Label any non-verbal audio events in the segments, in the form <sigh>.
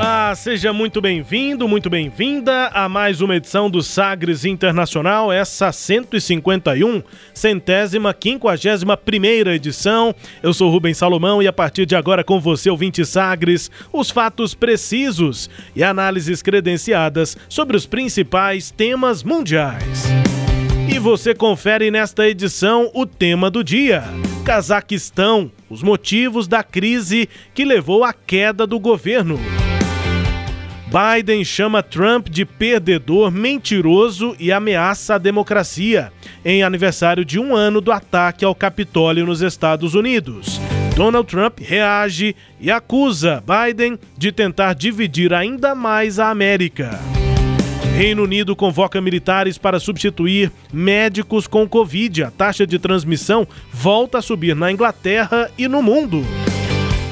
Olá, seja muito bem-vindo, muito bem-vinda a mais uma edição do Sagres Internacional, essa 151, centésima, quinquagésima primeira edição. Eu sou Rubens Salomão e a partir de agora com você, ouvinte Sagres, os fatos precisos e análises credenciadas sobre os principais temas mundiais. E você confere nesta edição o tema do dia. Cazaquistão, os motivos da crise que levou à queda do governo. Biden chama Trump de perdedor, mentiroso e ameaça a democracia, em aniversário de um ano do ataque ao Capitólio nos Estados Unidos. Donald Trump reage e acusa Biden de tentar dividir ainda mais a América. Reino Unido convoca militares para substituir médicos com Covid. A taxa de transmissão volta a subir na Inglaterra e no mundo.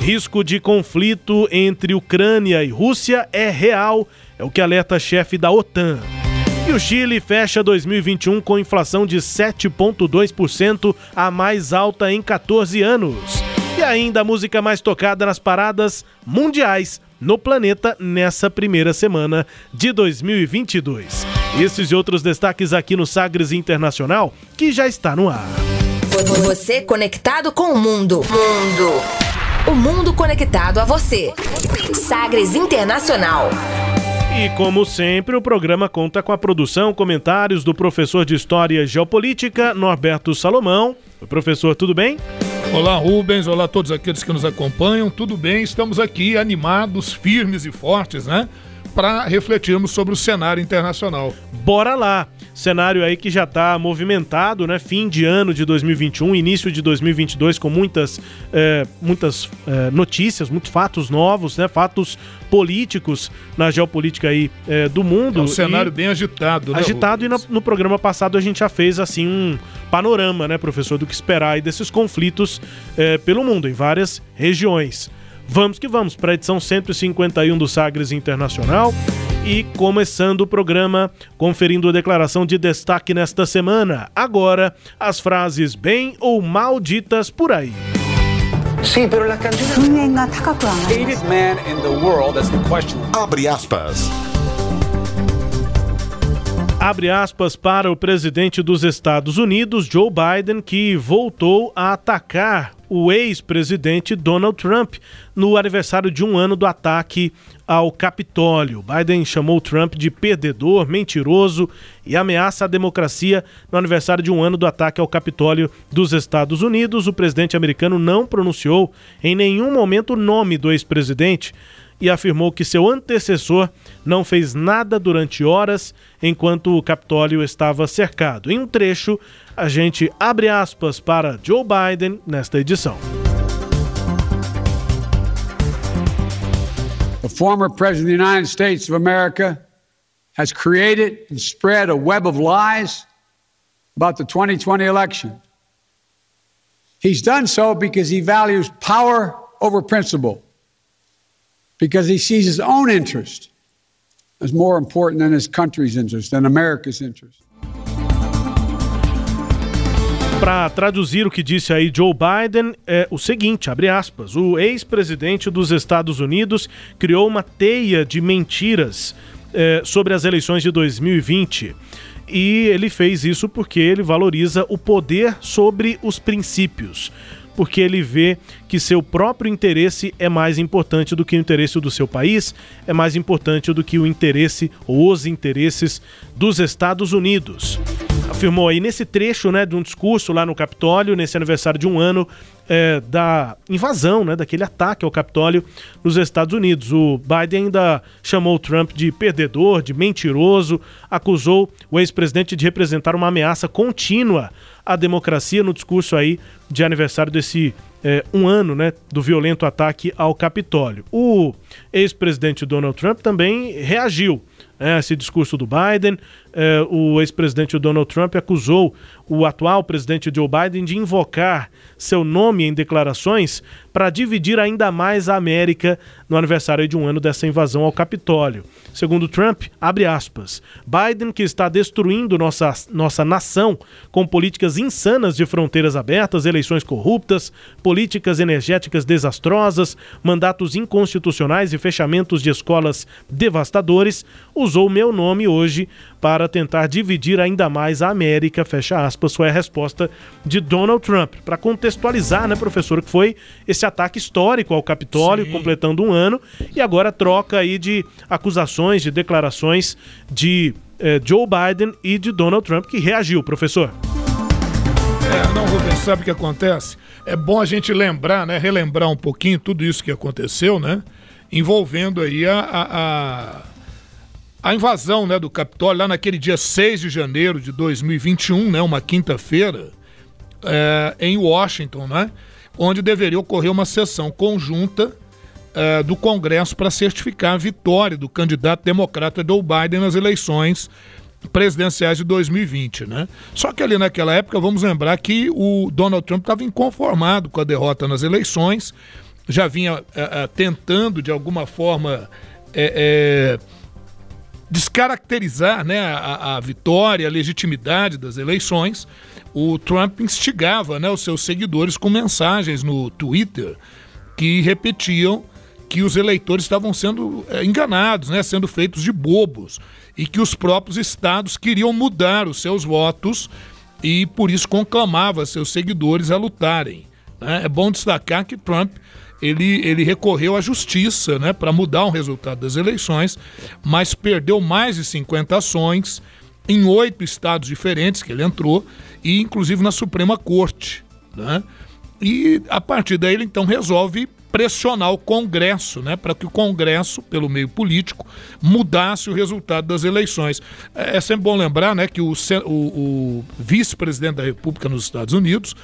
Risco de conflito entre Ucrânia e Rússia é real, é o que alerta chefe da OTAN. E o Chile fecha 2021 com inflação de 7,2%, a mais alta em 14 anos. E ainda a música mais tocada nas paradas mundiais no planeta nessa primeira semana de 2022. Esses e outros destaques aqui no Sagres Internacional, que já está no ar. Você conectado com o mundo. Mundo. O mundo conectado a você. Sagres Internacional. E como sempre, o programa conta com a produção, comentários do professor de História e Geopolítica, Norberto Salomão. Professor, tudo bem? Olá, Rubens. Olá a todos aqueles que nos acompanham. Tudo bem? Estamos aqui animados, firmes e fortes, né? Para refletirmos sobre o cenário internacional. Bora lá! Cenário aí que já está movimentado, né? Fim de ano de 2021, início de 2022 com muitas, é, muitas é, notícias, muitos fatos novos, né? Fatos políticos na geopolítica aí é, do mundo. É um cenário e... bem agitado, né? Agitado e no, no, programa passado a gente já fez assim um panorama, né, professor, do que esperar aí desses conflitos pelo mundo, em várias regiões. Vamos que vamos para a edição 151 do Sagres Internacional e começando o programa, conferindo a declaração de destaque nesta semana. Agora, as frases bem ou mal ditas por aí. Sim, canción... Abre aspas. Abre aspas para o presidente dos Estados Unidos, Joe Biden, que voltou a atacar o ex-presidente Donald Trump no aniversário de um ano do ataque ao Capitólio. Biden chamou Trump de perdedor, mentiroso e ameaça a democracia no aniversário de um ano do ataque ao Capitólio dos Estados Unidos. O presidente americano não pronunciou em nenhum momento o nome do ex-presidente e afirmou que seu antecessor não fez nada durante horas enquanto o Capitólio estava cercado. Em um trecho, a gente abre aspas para Joe Biden nesta edição. The former President of the United States of America has created and spread a web of lies about the 2020 election. He's done so because he values power over principle because he sees his own interest as more important than his country's interest, than America's interest. Para traduzir o que disse aí Joe Biden, é o seguinte, abre aspas, o ex-presidente dos Estados Unidos criou uma teia de mentiras é, sobre as eleições de 2020. E ele fez isso porque ele valoriza o poder sobre os princípios porque ele vê que seu próprio interesse é mais importante do que o interesse do seu país, é mais importante do que o interesse ou os interesses dos Estados Unidos. Afirmou aí nesse trecho né, de um discurso lá no Capitólio, nesse aniversário de um ano é, da invasão, né, daquele ataque ao Capitólio nos Estados Unidos. O Biden ainda chamou o Trump de perdedor, de mentiroso, acusou o ex-presidente de representar uma ameaça contínua à democracia no discurso aí de aniversário desse é, um ano né, do violento ataque ao Capitólio. O ex-presidente Donald Trump também reagiu né, a esse discurso do Biden. É, o ex-presidente Donald Trump acusou o atual presidente Joe Biden de invocar seu nome em declarações para dividir ainda mais a América no aniversário de um ano dessa invasão ao Capitólio. Segundo Trump, abre aspas, Biden que está destruindo nossa, nossa nação com políticas insanas de fronteiras abertas, eleições corruptas, políticas energéticas desastrosas, mandatos inconstitucionais e fechamentos de escolas devastadores, usou meu nome hoje para tentar dividir ainda mais a América, fecha aspas, foi a resposta de Donald Trump. Para contextualizar, né, professor, que foi esse ataque histórico ao Capitólio, Sim. completando um ano, e agora troca aí de acusações, de declarações de eh, Joe Biden e de Donald Trump, que reagiu, professor. É, não, Rubens, sabe o que acontece? É bom a gente lembrar, né, relembrar um pouquinho tudo isso que aconteceu, né, envolvendo aí a, a, a a invasão né, do Capitólio, lá naquele dia 6 de janeiro de 2021, né, uma quinta-feira, é, em Washington, né, onde deveria ocorrer uma sessão conjunta é, do Congresso para certificar a vitória do candidato democrata Joe Biden nas eleições presidenciais de 2020, né? Só que ali naquela época, vamos lembrar que o Donald Trump estava inconformado com a derrota nas eleições, já vinha é, tentando de alguma forma descaracterizar né, a, a, vitória, a legitimidade das eleições, o Trump instigava né, os seus seguidores com mensagens no Twitter que repetiam que os eleitores estavam sendo é, enganados, né, sendo feitos de bobos, e que os próprios estados queriam mudar os seus votos e por isso conclamava seus seguidores a lutarem. Né? É bom destacar que Trump ele, ele recorreu à justiça né, para mudar o resultado das eleições, mas perdeu mais de 50 ações em oito estados diferentes que ele entrou, e inclusive na Suprema Corte. Né? E a partir daí ele então resolve pressionar o Congresso, né, para que o Congresso, pelo meio político, mudasse o resultado das eleições. É, é sempre bom lembrar né, que o, o, o vice-presidente da República nos Estados Unidos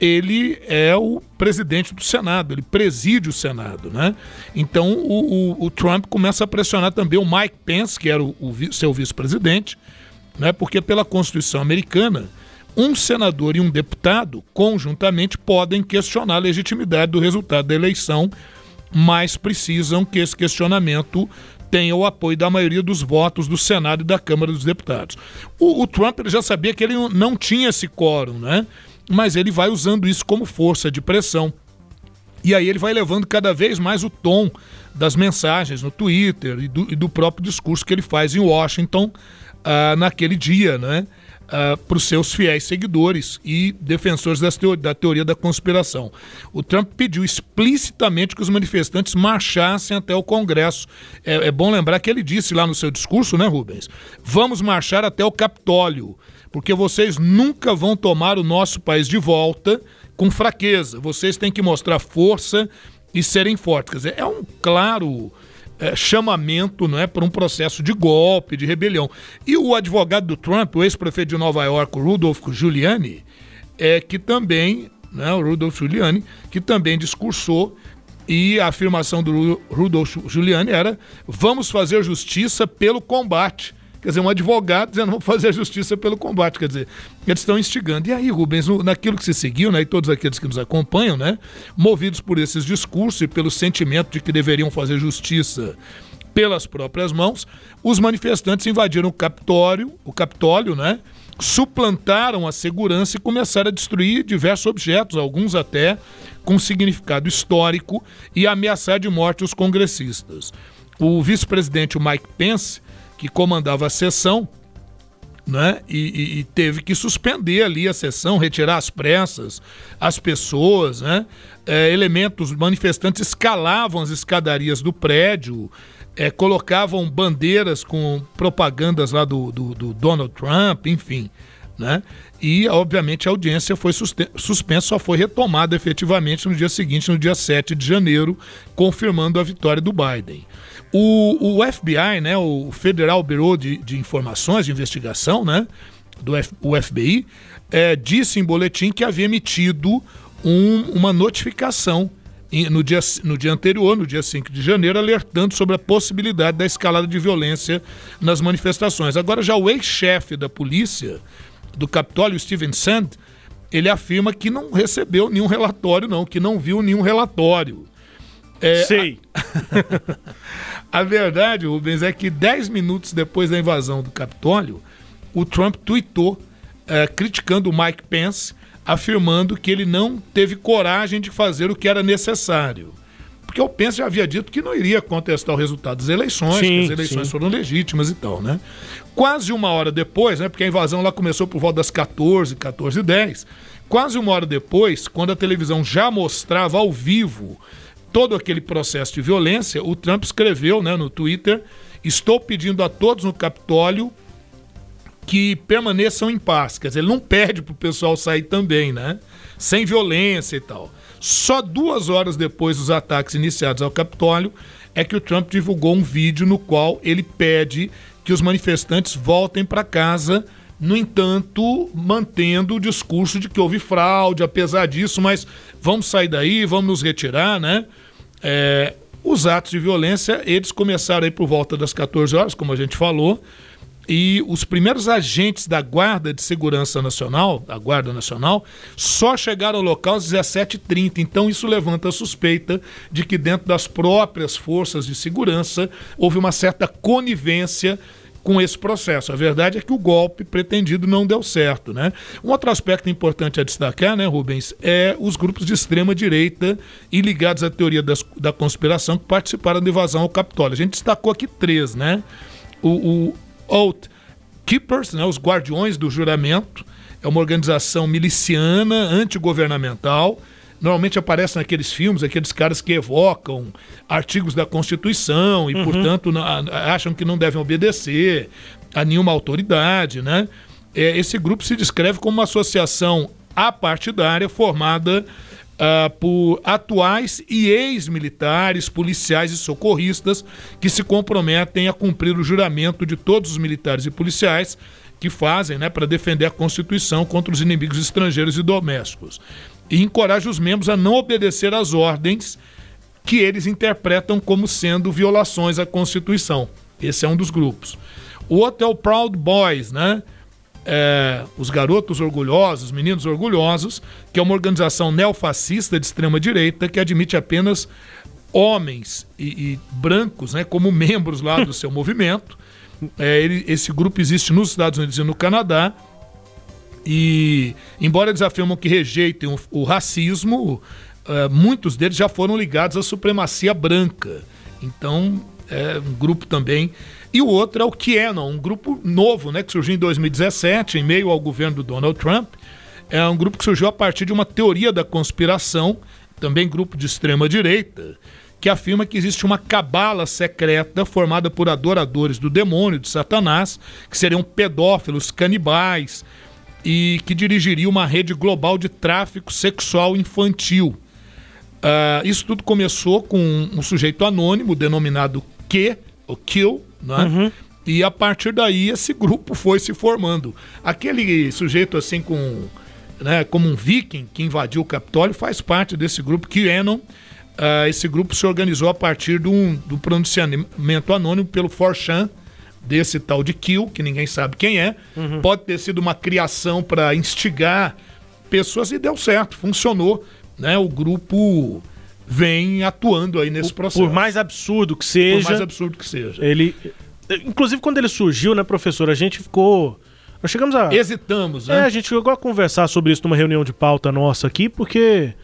ele é o presidente do Senado, ele preside o Senado, né? Então o, o, o Trump começa a pressionar também o Mike Pence, que era o, o seu vice-presidente, né? Porque pela Constituição americana, um senador e um deputado conjuntamente podem questionar a legitimidade do resultado da eleição, mas precisam que esse questionamento tenha o apoio da maioria dos votos do Senado e da Câmara dos Deputados. O, o Trump já sabia que ele não tinha esse quórum, né? Mas ele vai usando isso como força de pressão. E aí ele vai levando cada vez mais o tom das mensagens no Twitter e do, e do próprio discurso que ele faz em Washington uh, naquele dia, né? Uh, ah, para os seus fiéis seguidores e defensores teori da teoria da conspiração. O Trump pediu explicitamente que os manifestantes marchassem até o Congresso. É, é bom lembrar que ele disse lá no seu discurso, né, Rubens? Vamos marchar até o Capitólio porque vocês nunca vão tomar o nosso país de volta com fraqueza. Vocês têm que mostrar força e serem fortes. Quer dizer, é um claro é, chamamento não é, para um processo de golpe, de rebelião. E o advogado do Trump, o ex-prefeito de Nova York, Rudolph Giuliani, é que também, né, o Rudolph Giuliani, que também discursou e a afirmação do Rudolph Giuliani era: vamos fazer justiça pelo combate. Quer dizer, um advogado dizendo vamos fazer a justiça pelo combate. Quer dizer, eles estão instigando. E aí, Rubens, naquilo que se seguiu, né, e todos aqueles que nos acompanham, né, movidos por esses discursos e pelo sentimento de que deveriam fazer justiça pelas próprias mãos, os manifestantes invadiram o Capitólio, o Capitólio, né? Suplantaram a segurança e começaram a destruir diversos objetos, alguns até com significado histórico, e ameaçar de morte os congressistas. O vice-presidente Mike Pence que comandava a sessão, né? E, e, e, teve que suspender ali a sessão, retirar as pressas, as pessoas, né? É, elementos manifestantes escalavam as escadarias do prédio, é, colocavam bandeiras com propagandas lá do, do, do, Donald Trump, enfim, né? E, obviamente, a audiência foi suspensa, só foi retomada efetivamente no dia seguinte, no dia 7 de janeiro, confirmando a vitória do Biden. O, o FBI, né, o Federal Bureau de, de Informações de Investigação, né, do F, o FBI, é, disse em boletim que havia emitido um, uma notificação no dia, no dia anterior, no dia 5 de janeiro, alertando sobre a possibilidade da escalada de violência nas manifestações. Agora, já o ex-chefe da polícia do Capitólio, Steven Sand, ele afirma que não recebeu nenhum relatório, não, que não viu nenhum relatório. É, Sei. A, <laughs> a verdade, Rubens, é que 10 minutos depois da invasão do Capitólio, o Trump tweetou é, criticando o Mike Pence, afirmando que ele não teve coragem de fazer o que era necessário. Porque o Pence já havia dito que não iria contestar o resultado das eleições, sim, que as eleições sim. foram legítimas e tal, né? Quase uma hora depois, né? Porque a invasão lá começou por volta das 14, 14 e 10. Quase uma hora depois, quando a televisão já mostrava ao vivo todo aquele processo de violência, o Trump escreveu né, no Twitter: Estou pedindo a todos no Capitólio que permaneçam em paz. Quer dizer, ele não pede para o pessoal sair também, né? Sem violência e tal. Só duas horas depois dos ataques iniciados ao Capitólio é que o Trump divulgou um vídeo no qual ele pede que os manifestantes voltem para casa, no entanto, mantendo o discurso de que houve fraude, apesar disso, mas vamos sair daí, vamos nos retirar, né? É, os atos de violência, eles começaram aí por volta das 14 horas, como a gente falou, e os primeiros agentes da Guarda de Segurança Nacional, da Guarda Nacional, só chegaram ao local às 17h30. Então, isso levanta a suspeita de que, dentro das próprias forças de segurança, houve uma certa conivência com esse processo. A verdade é que o golpe pretendido não deu certo, né? Um outro aspecto importante a destacar, né, Rubens, é os grupos de extrema direita e ligados à teoria das, da conspiração que participaram da invasão ao Capitólio. A gente destacou aqui três, né? O, o Oath Keepers, né, os Guardiões do Juramento, é uma organização miliciana, antigovernamental, normalmente aparece naqueles filmes, aqueles caras que evocam artigos da Constituição e, uhum. portanto, acham que não devem obedecer a nenhuma autoridade, né? É, esse grupo se descreve como uma associação apartidária formada uh, por atuais e ex-militares, policiais e socorristas que se comprometem a cumprir o juramento de todos os militares e policiais que fazem né, para defender a Constituição contra os inimigos estrangeiros e domésticos e encoraja os membros a não obedecer às ordens que eles interpretam como sendo violações à Constituição. Esse é um dos grupos. O outro é o Proud Boys, né? É, os Garotos Orgulhosos, Meninos Orgulhosos, que é uma organização neofascista de extrema direita que admite apenas homens e, e brancos né, como membros lá do seu <laughs> movimento. É, ele, esse grupo existe nos Estados Unidos e no Canadá e, embora eles afirmam que rejeitem o, o racismo, uh, muitos deles já foram ligados à supremacia branca. Então, é um grupo também. E o outro é o QAnon, um grupo novo, né, que surgiu em 2017, em meio ao governo do Donald Trump. É um grupo que surgiu a partir de uma teoria da conspiração, também grupo de extrema direita, que afirma que existe uma cabala secreta formada por adoradores do demônio, de Satanás, que seriam pedófilos, canibais, e que dirigiria uma rede global de tráfico sexual infantil. Uh, isso tudo começou com um, sujeito anônimo denominado Q, o Kill, né? Uhum. E a partir daí esse grupo foi se formando. Aquele sujeito assim com, né, como um viking que invadiu o Capitólio faz parte desse grupo QAnon. Uh, esse grupo se organizou a partir do, do pronunciamento anônimo pelo Forchan, desse tal de Kill, que ninguém sabe quem é. Uhum. Pode ter sido uma criação para instigar pessoas e deu certo, funcionou. Né? O grupo vem atuando aí nesse processo. Por mais absurdo que seja. Por mais absurdo que seja. Ele. Inclusive, quando ele surgiu, né, professor, a gente ficou. Nós chegamos a. Hesitamos, né? É, a gente chegou a conversar sobre isso numa reunião de pauta nossa aqui, porque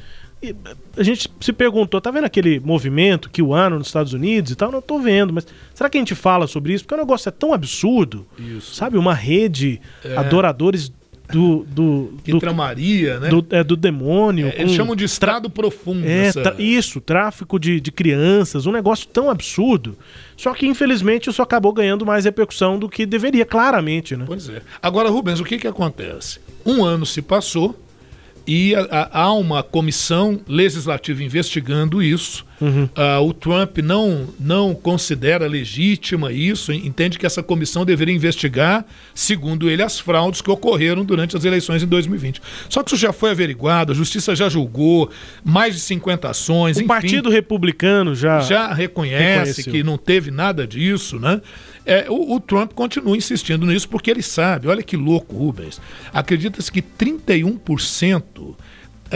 a gente se perguntou, tá vendo aquele movimento que o ano nos Estados Unidos e tal? Não tô vendo, mas será que a gente fala sobre isso? Porque o negócio é tão absurdo. Isso. Sabe, uma rede é. adoradores do, do, que do, tramaria, né? Do, é, do demônio. É, eles chamam de estrado profundo. É, essa... isso, tráfico de, de crianças, um negócio tão absurdo. Só que, infelizmente, isso acabou ganhando mais repercussão do que deveria, claramente, né? Pois é. Agora, Rubens, o que que acontece? Um ano se passou, e há uma comissão legislativa investigando isso. Uhum. Uh, o Trump não, não considera legítima isso, entende que essa comissão deveria investigar, segundo ele, as fraudes que ocorreram durante as eleições em 2020. Só que isso já foi averiguado, a justiça já julgou, mais de 50 ações. O enfim, Partido Republicano já, já reconhece reconheceu. que não teve nada disso, né? É, o, o, Trump continua insistindo nisso porque ele sabe, olha que louco, Rubens. Acredita-se que 31% uh,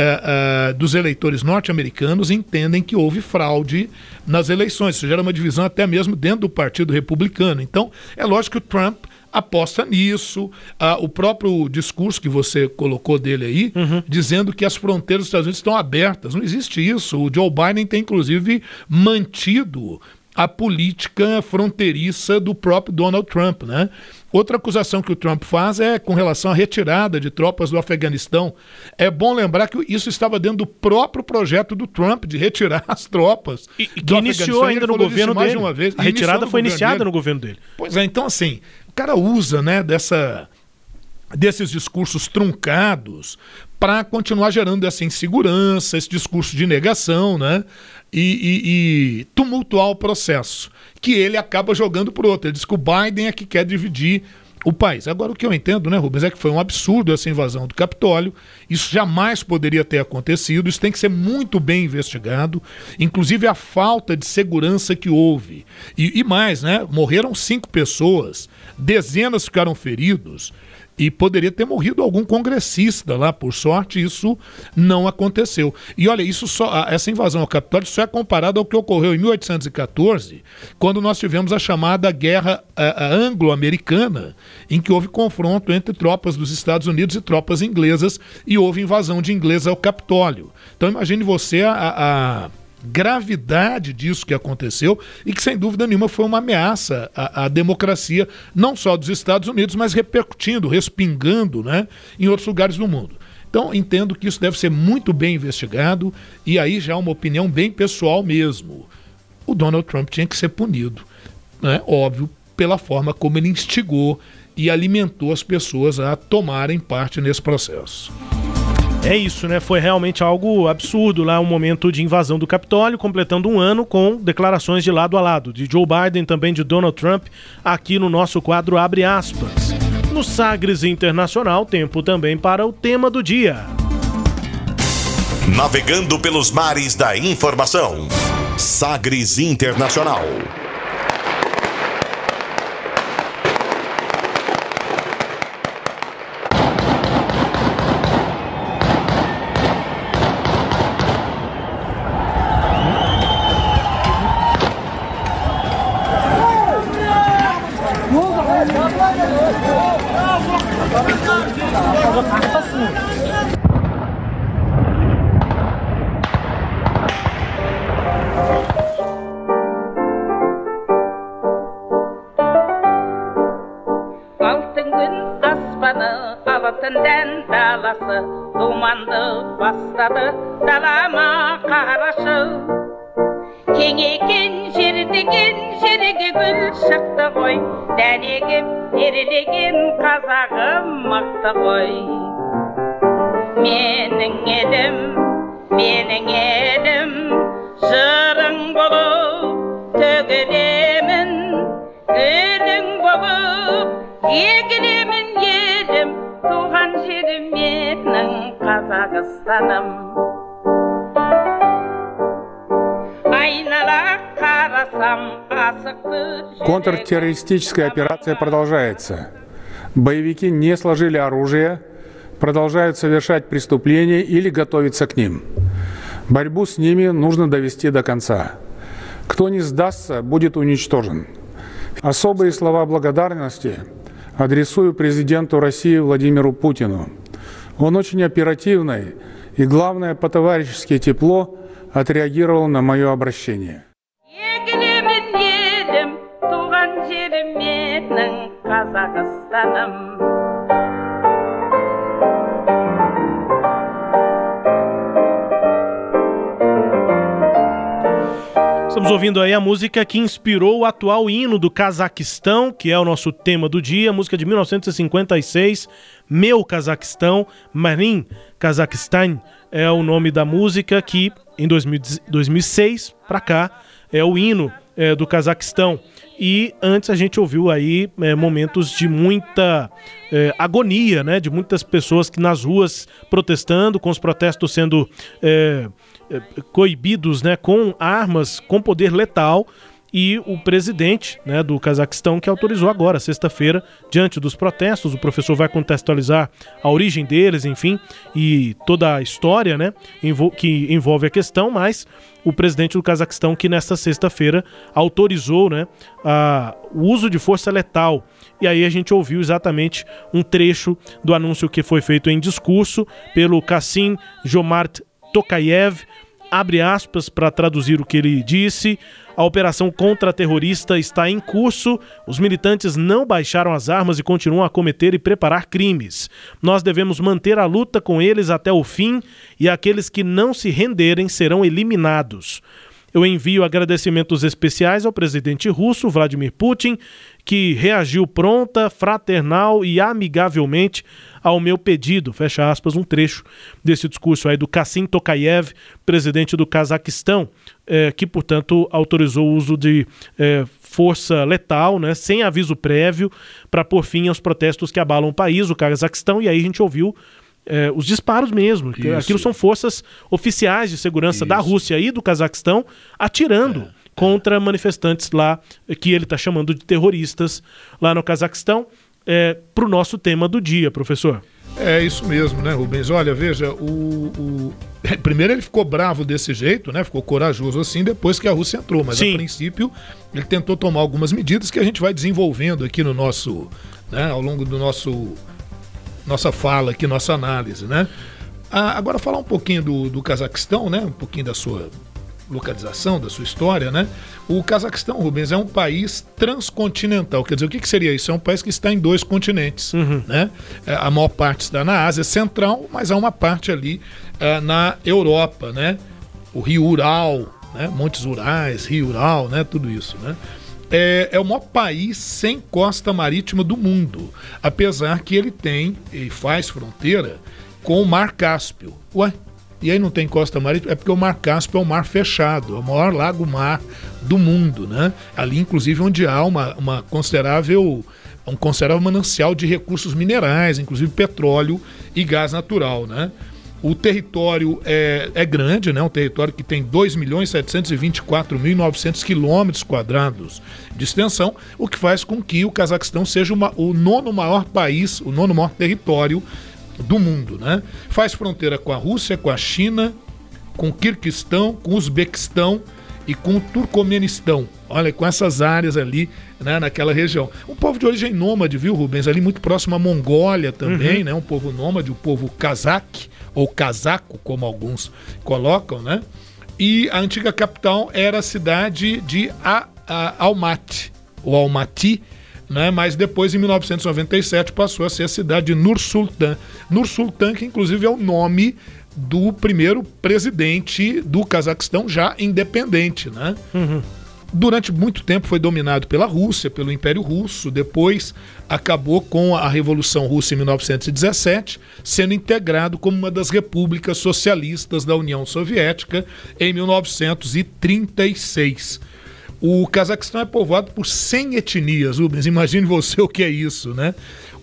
uh, dos eleitores norte-americanos entendem que houve fraude nas eleições. Isso gera uma divisão até mesmo dentro do Partido Republicano. Então, é lógico que o Trump aposta nisso. Ah, o próprio discurso que você colocou dele aí, uhum. dizendo que as fronteiras dos Estados Unidos estão abertas. Não existe isso. O Joe Biden tem, inclusive, mantido a política fronteiriça do próprio Donald Trump, né? Outra acusação que o Trump faz é com relação à retirada de tropas do Afeganistão. É bom lembrar que isso estava dentro do próprio projeto do Trump de retirar <laughs> as tropas. E, que iniciou ainda no governo dele. De uma vez. A retirada foi iniciada dele. no governo dele. Pois é, então assim, o cara usa, né, dessa desses discursos truncados para continuar gerando essa insegurança, esse discurso de negação, né? E, e, e tumultuar o processo, que ele acaba jogando por outro. Ele diz que o Biden é que quer dividir o país. Agora, o que eu entendo, né, Rubens, é que foi um absurdo essa invasão do Capitólio. Isso jamais poderia ter acontecido. Isso tem que ser muito bem investigado. Inclusive a falta de segurança que houve. E, e mais, né? Morreram cinco pessoas, dezenas ficaram feridos e poderia ter morrido algum congressista lá. Por sorte, isso não aconteceu. E olha, isso só essa invasão ao Capitólio só é comparada ao que ocorreu em 1814, quando nós tivemos a chamada Guerra Anglo-Americana, em que houve confronto entre tropas dos Estados Unidos e tropas inglesas e houve invasão de ingleses ao Capitólio. Então imagine você a, a gravidade disso que aconteceu e que, sem dúvida nenhuma, foi uma ameaça à, à, democracia, não só dos Estados Unidos, mas repercutindo, respingando né, em outros lugares do mundo. Então, entendo que isso deve ser muito bem investigado e aí já é uma opinião bem pessoal mesmo. O Donald Trump tinha que ser punido, né? óbvio, pela forma como ele instigou e alimentou as pessoas a tomarem parte nesse processo. É isso, né? Foi realmente algo absurdo lá, um momento de invasão do Capitólio, completando um ano com declarações de lado a lado, de Joe Biden, também de Donald Trump, aqui no nosso quadro Abre aspas. No Sagres Internacional, tempo também para o tema do dia. Navegando pelos mares da informação. Sagres Internacional. Контртеррористическая операция продолжается. Боевики не сложили оружие, продолжают совершать преступления или готовиться к ним. Борьбу с ними нужно довести до конца. Кто не сдастся, будет уничтожен. Особые слова благодарности адресую президенту России Владимиру Путину. Он очень оперативный и, главное, по-товарищески тепло отреагировал на мое обращение. Estamos ouvindo aí a música que inspirou o atual hino do Cazaquistão, que é o nosso tema do dia, música de 1956, Meu Cazaquistão, Marim Cazaquistão, é o nome da música que em 2000, 2006 para cá é o hino é, do Cazaquistão. E antes a gente ouviu aí é, momentos de muita é, agonia, né? De muitas pessoas que nas ruas protestando, com os protestos sendo é coibidos, né? Com armas, com poder letal e o presidente né, do Cazaquistão que autorizou agora, sexta-feira, diante dos protestos. O professor vai contextualizar a origem deles, enfim, e toda a história né, que envolve a questão, mas o presidente do Cazaquistão que nesta sexta-feira autorizou né, a, o uso de força letal. E aí a gente ouviu exatamente um trecho do anúncio que foi feito em discurso pelo Kassim Jomart Tokayev, abre aspas para traduzir o que ele disse. A operação contra-terrorista está em curso. Os militantes não baixaram as armas e continuam a cometer e preparar crimes. Nós devemos manter a luta com eles até o fim e aqueles que não se renderem serão eliminados. Eu envio agradecimentos especiais ao presidente russo Vladimir Putin, que reagiu pronta, fraternal e amigavelmente ao meu pedido. Fecha aspas, um trecho desse discurso aí do Kassim Tokayev, presidente do Cazaquistão, é, que, portanto, autorizou o uso de é, força letal, né, sem aviso prévio, para pôr fim aos protestos que abalam o país, o Cazaquistão, e aí a gente ouviu é, os disparos mesmo. Isso. Aquilo são forças oficiais de segurança Isso. da Rússia e do Cazaquistão atirando é, contra manifestantes lá, que ele está chamando de terroristas, lá no Cazaquistão é, para o nosso tema do dia, professor. É isso mesmo, né, Rubens? Olha, veja, o, o, <laughs> Primeiro ele ficou bravo desse jeito, né? Ficou corajoso assim depois que a Rússia entrou, mas Sim. a princípio ele tentou tomar algumas medidas que a gente vai desenvolvendo aqui no nosso. Né, ao longo do nosso. Nossa fala aqui, nossa análise, né? Ah, agora falar um pouquinho do, do Cazaquistão, né? Um pouquinho da sua localização, da sua história, né? O Cazaquistão, Rubens, é um país transcontinental. Quer dizer, o que, que seria isso? É um país que está em dois continentes, uhum. né? É, a maior parte está na Ásia Central, mas há uma parte ali uh, na Europa, né? O Rio Ural, né? Montes Urais, Rio Ural, né? Tudo isso, né? É, é, o maior país sem costa marítima do mundo, apesar que ele tem e faz fronteira com o Mar Cáspio. Ué, e aí não tem costa marítima, é porque o Mar Cáspio é um mar fechado, é o maior lago-mar do mundo, né? Ali, inclusive, onde há uma, uma considerável um considerável manancial de recursos minerais, inclusive petróleo e gás natural, né? O território é, é grande, né? um território que tem 2.724.900 quilômetros quadrados de extensão, o que faz com que o Cazaquistão seja uma, o nono maior país, o nono maior território do mundo, né? Faz fronteira com a Rússia, com a China, com o Kirguistão, com o Uzbequistão e com o Turcomenistão. Olha, com essas áreas ali, né, naquela região. Um povo de origem nômade, viu, Rubens? Ali muito próximo à Mongólia também, uhum. né? Um povo nômade, o povo cazaque, ou casaco, como alguns colocam, né? E a antiga capital era a cidade de a, a Almaty, ou Almaty, né? mas depois, em 1997, passou a ser a cidade de Nur Sultan. Nur Sultan, que inclusive é o nome do primeiro presidente do Cazaquistão já independente. Né? Uhum. Durante muito tempo foi dominado pela Rússia, pelo Império Russo, depois acabou com a Revolução Russa em 1917, sendo integrado como uma das repúblicas socialistas da União Soviética em 1936. O Cazaquistão é povoado por 100 etnias, Rubens. Imagine você <laughs> o que é isso, né?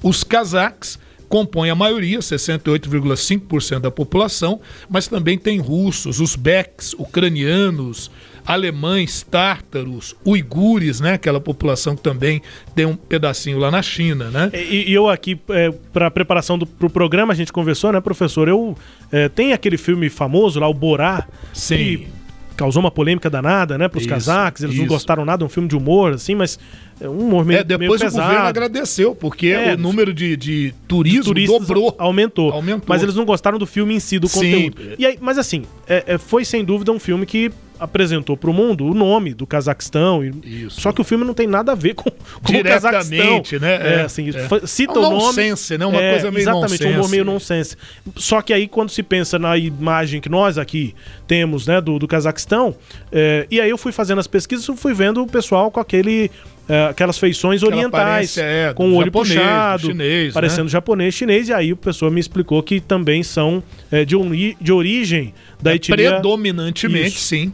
Os cazaques compõem a maioria, 68,5% da população, mas também tem russos, uzbeques, ucranianos, alemães, tártaros, uigures, né? Aquela população que também tem um pedacinho lá na China, né? E, e eu aqui, é, para preparação do pro programa, a gente conversou, né, professor? Eu é, tem aquele filme famoso lá, o Borá. Sim. Que causou uma polêmica danada, né, pros casaques, eles isso. não gostaram nada, um filme de humor, assim, mas é um humor meio, é, depois meio o governo agradeceu, porque é, o número de, de turismo de dobrou. Aumentou. Aumentou. Mas eles não gostaram do filme em si, do conteúdo. Sim. E aí, mas assim, é, é, foi sem dúvida um filme que apresentou para o mundo o nome do Cazaquistão. Isso. Só que o filme não tem nada a ver com, com o Cazaquistão. né? É, é assim, é. cita é um o nome. Nonsense, né? Uma é, coisa meio Exatamente, nonsense. um meio nonsense. Só que aí, quando se pensa na imagem que nós aqui temos, né, do, do Cazaquistão, é, e aí eu fui fazendo as pesquisas e fui vendo o pessoal com aquele é, aquelas feições Aquela orientais, é, com o olho japonês, do puxado, chinês, né? parecendo japonês, chinês, e aí o pessoa me explicou que também são é, de, ori- de origem da É etnia, predominantemente, Isso. sim.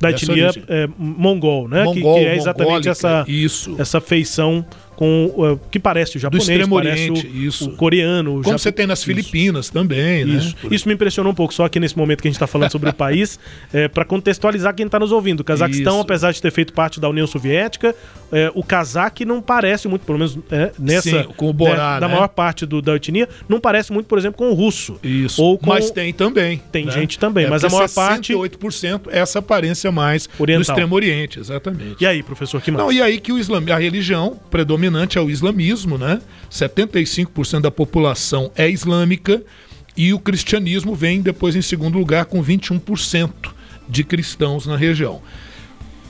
Da etnia é, mongol, né? Que- Mongol, que, é exatamente mongólica, essa, isso. essa feição com uh, que parece o japonês, parece Oriente, o, isso. o coreano, o Como japo- você tem nas Isso. Filipinas também, né? Isso. Isso me impressionou um pouco, só que nesse momento que a gente está falando sobre o <laughs> país, é, para contextualizar quem está nos ouvindo. O Cazaquistão, Isso. apesar de ter feito parte da União Soviética, é, o cazaque não parece muito, pelo menos é, nessa. Sim, com o Borá, da né? maior parte do, da etnia, não parece muito, por exemplo, com o russo. Isso. Ou com, Mas tem também. Tem né? gente também, É mas a maior parte- 68% é essa aparência mais Oriental. do Extremo Oriente, exatamente. E aí, professor, que mais? Não, e aí que o islam... a religião predominante é o islamismo, né? 75% da população é islâmica e o cristianismo vem depois em segundo lugar com 21% de cristãos na região.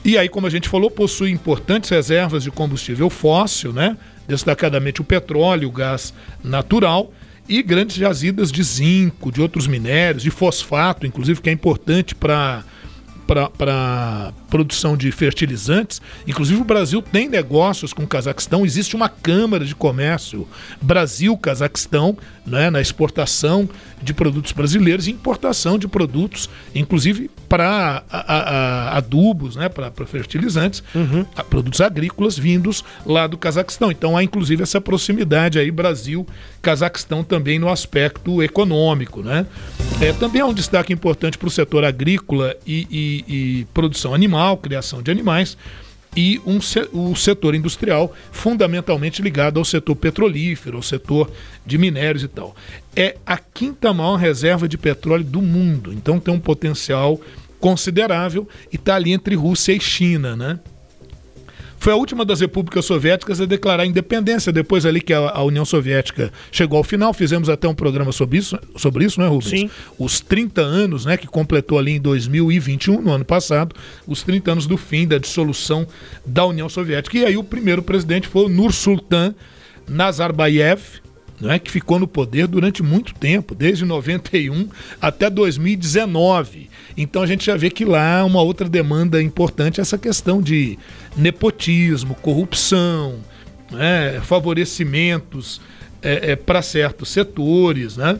E aí, como a gente falou, possui importantes reservas de combustível fóssil, né? Destacadamente o petróleo, o gás natural e grandes jazidas de zinco, de outros minérios, de fosfato, inclusive, que é importante para produção de fertilizantes. Inclusive, o Brasil tem negócios com o Cazaquistão. Existe uma Câmara de Comércio Brasil-Cazaquistão né, na exportação de produtos brasileiros e importação de produtos, inclusive para adubos, né, para fertilizantes, a- produtos agrícolas vindos lá do Cazaquistão. Então, há inclusive essa proximidade aí Brasil-Cazaquistão também no aspecto econômico. Né? É, também há um destaque importante para o setor agrícola e, e- e produção animal, criação de animais, e um o setor industrial fundamentalmente ligado ao setor petrolífero, ao setor de minérios e tal. É a quinta maior reserva de petróleo do mundo, então tem um potencial considerável e está ali entre Rússia e China, né? Foi a última das repúblicas soviéticas a declarar independência, depois ali que a, a União Soviética chegou ao final. Fizemos até um programa sobre isso, sobre isso né, Rubens? Sim. Os 30 anos, né, que completou ali em 2021, no ano passado, os 30 anos do fim da dissolução da União Soviética. E aí o primeiro presidente foi o Nursultan Nazarbayev, né, que ficou no poder durante muito tempo, desde 91 até 2019. Então a gente já vê que lá uma outra demanda importante é essa questão de nepotismo, corrupção, né, favorecimentos para certos setores, né?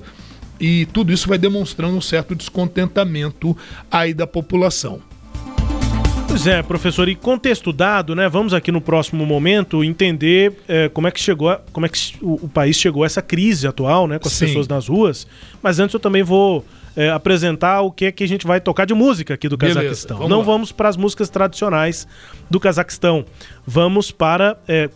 E tudo isso vai demonstrando um certo descontentamento aí da população. Pois é, professor, e contexto dado, né? Vamos aqui no próximo momento entender eh, como é que chegou, a- como é que o, o país chegou a essa crise atual, né? Com as Sim. pessoas nas ruas. Mas antes eu também vou eh, apresentar o que é que a gente vai tocar de música aqui do Beleza, Cazaquistão. vamos Não lá. vamos para as músicas tradicionais do Cazaquistão. Vamos para eh,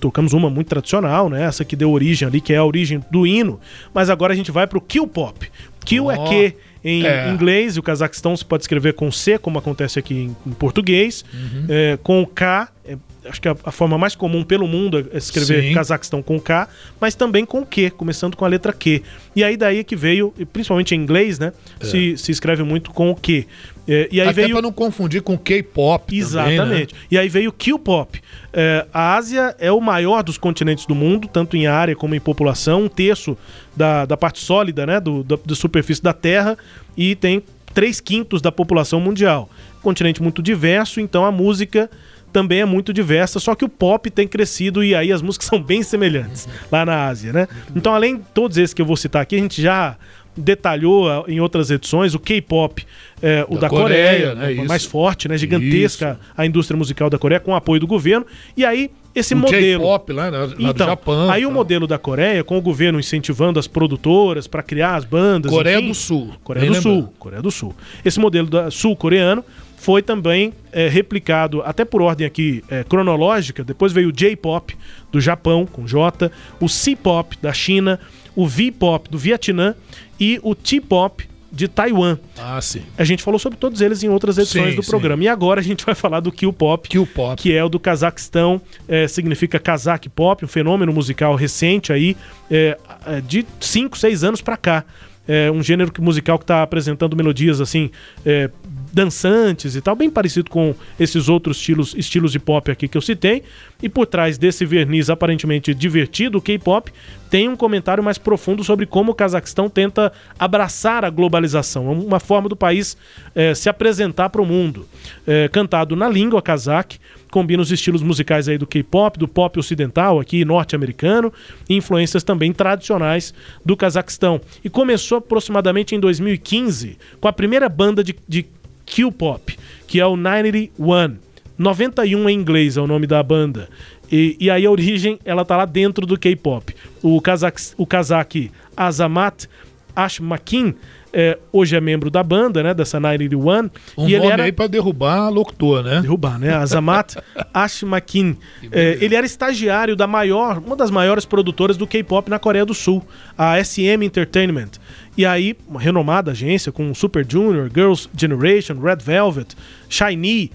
Tocamos uma muito tradicional, né? Essa que deu origem ali, que é a origem do hino. Mas agora a gente vai pro Kill Pop. Kill é Ó, que em é. inglês, e o Cazaquistão se pode escrever com C, como acontece aqui em, em português. Uhum. É, com o K, é, acho que a, a forma mais comum pelo mundo é escrever Sim. Cazaquistão com K, mas também com Q, começando com a letra Q. E aí daí é que veio, principalmente em inglês, né? Se, se escreve muito com o Q. É, e aí Até veio. para não confundir com K-pop. também, Exatamente. né? E aí veio o Q-pop. É, a Ásia é o maior dos continentes do mundo, tanto em área como em população, um terço da, da parte sólida, né, do, da, da superfície da Terra, e tem três quintos da população mundial. Continente muito diverso, então a música também é muito diversa, só que o pop tem crescido e aí as músicas <laughs> são bem semelhantes lá na Ásia, né? Então, além de todos esses que eu vou citar aqui, a gente já detalhou ah, em outras edições o K-pop, é, o da, Da Coreia, Coreia, né? né, mais Isso. forte, né, gigantesca a indústria musical da Coreia com o apoio do governo. E aí esse O modelo J-pop lá, né, lá do então, Japão. aí o tal. modelo da Coreia, com o governo incentivando as produtoras para criar as bandas. Coreia enfim, do Sul. Coreia do Sul. Coreia do Sul. Esse modelo sul-coreano foi também é, replicado, até por ordem aqui é, cronológica. Depois veio o J-pop do Japão, com J, o C-pop da China, o V-pop do Vietnã e o T-pop de Taiwan. Ah, sim. A gente falou sobre todos eles em outras edições Sim, do sim. programa. E agora a gente vai falar do Q-pop, Q-pop. que é o do Cazaquistão, é, significa Kazakh Pop, um fenômeno musical recente aí, é, é, de 5, 6 anos pra cá. É um gênero musical que está apresentando melodias assim é, dançantes e tal, bem parecido com esses outros estilos, estilos de pop aqui que eu citei. E por trás desse verniz aparentemente divertido, o K-pop tem um comentário mais profundo sobre como o Cazaquistão tenta abraçar a globalização, uma forma do país é, se apresentar para o mundo. É, cantado na língua cazaque, combina os estilos musicais aí do K-pop, do pop ocidental aqui norte-americano e influências também tradicionais do Cazaquistão. E começou aproximadamente em 2015 com a primeira banda de, de Q-pop, que é o 91. 91 em inglês é o nome da banda. E, e aí a origem, ela tá lá dentro do K-pop. O, kazak, o kazaki Azamat Ashmakin é, hoje é membro da banda, né? Dessa 91. Um e ele ele era... aí pra derrubar locutor, né? Derrubar, né? Azamat <laughs> Ashmakin. É, ele era estagiário da maior, uma das maiores produtoras do K-pop na Coreia do Sul, a SM Entertainment. E aí, uma renomada agência com Super Junior, Girls' Generation, Red Velvet, Shiny,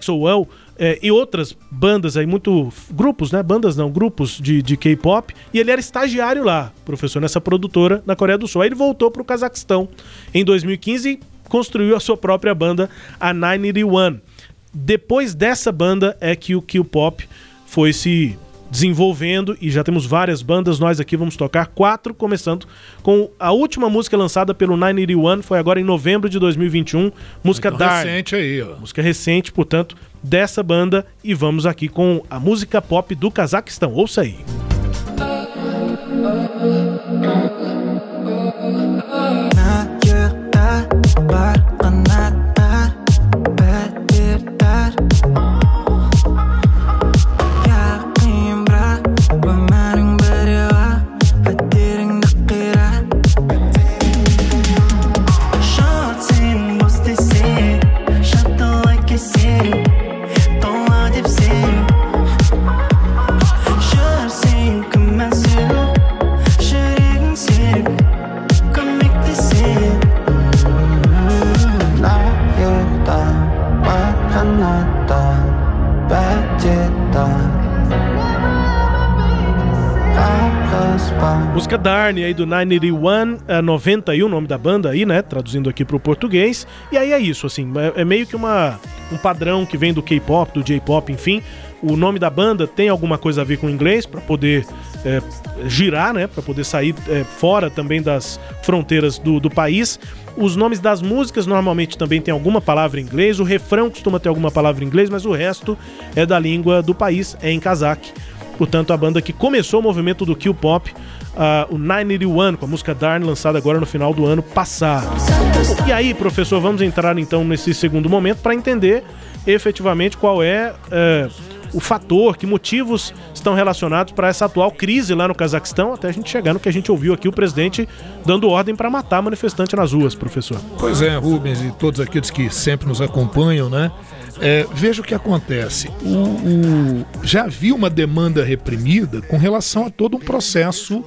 XOL é, e outras bandas aí, muito. grupos, né? Bandas não, grupos de, de K-pop. E ele era estagiário lá, professor nessa produtora na Coreia do Sul. Aí ele voltou para o Cazaquistão em 2015 e construiu a sua própria banda, a 981. Depois dessa banda é que o K-pop foi se desenvolvendo e já temos várias bandas. Nós aqui vamos tocar quatro, começando com a última música lançada pelo 981, foi agora em novembro de 2021, música então, Dark. recente aí, ó. Música recente, portanto, dessa banda e vamos aqui com a música pop do Cazaquistão. Ouça aí. Música Darny aí do 981, é 91, o nome da banda aí, né? Traduzindo aqui pro português. E aí é isso, assim, é, é meio que uma, um padrão que vem do K-pop, do J-pop, enfim. O nome da banda tem alguma coisa a ver com o inglês para poder é, girar, né? Para poder sair é, fora também das fronteiras do, do país. Os nomes das músicas normalmente também tem alguma palavra em inglês. O refrão costuma ter alguma palavra em inglês, mas o resto é da língua do país, é em cazaque. Portanto, a banda que começou o movimento do Q-pop, uh, o 981, com a música Darn, lançada agora no final do ano passado. E aí, professor, vamos entrar então nesse segundo momento para entender efetivamente qual é uh, o fator, que motivos estão relacionados para essa atual crise lá no Cazaquistão, até a gente chegar no que a gente ouviu aqui o presidente dando ordem para matar manifestante nas ruas, professor. Pois é, Rubens e todos aqueles que sempre nos acompanham, né? É, veja o que acontece. O, o, já havia uma demanda reprimida com relação a todo um processo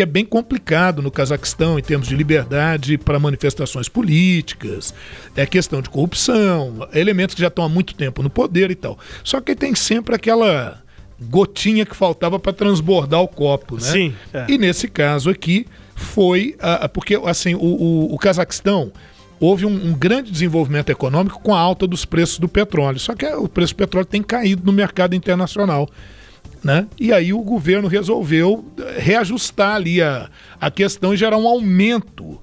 que é bem complicado no Cazaquistão em termos de liberdade para manifestações políticas, é questão de corrupção, elementos que já estão há muito tempo no poder e tal. Só que tem sempre aquela gotinha que faltava para transbordar o copo, né? Sim. É. E nesse caso aqui foi porque assim o, o, o Cazaquistão houve um, um, grande desenvolvimento econômico com a alta dos preços do petróleo. Só que o preço do petróleo tem caído no mercado internacional. Né? E aí o governo resolveu reajustar ali a, a questão e gerar um aumento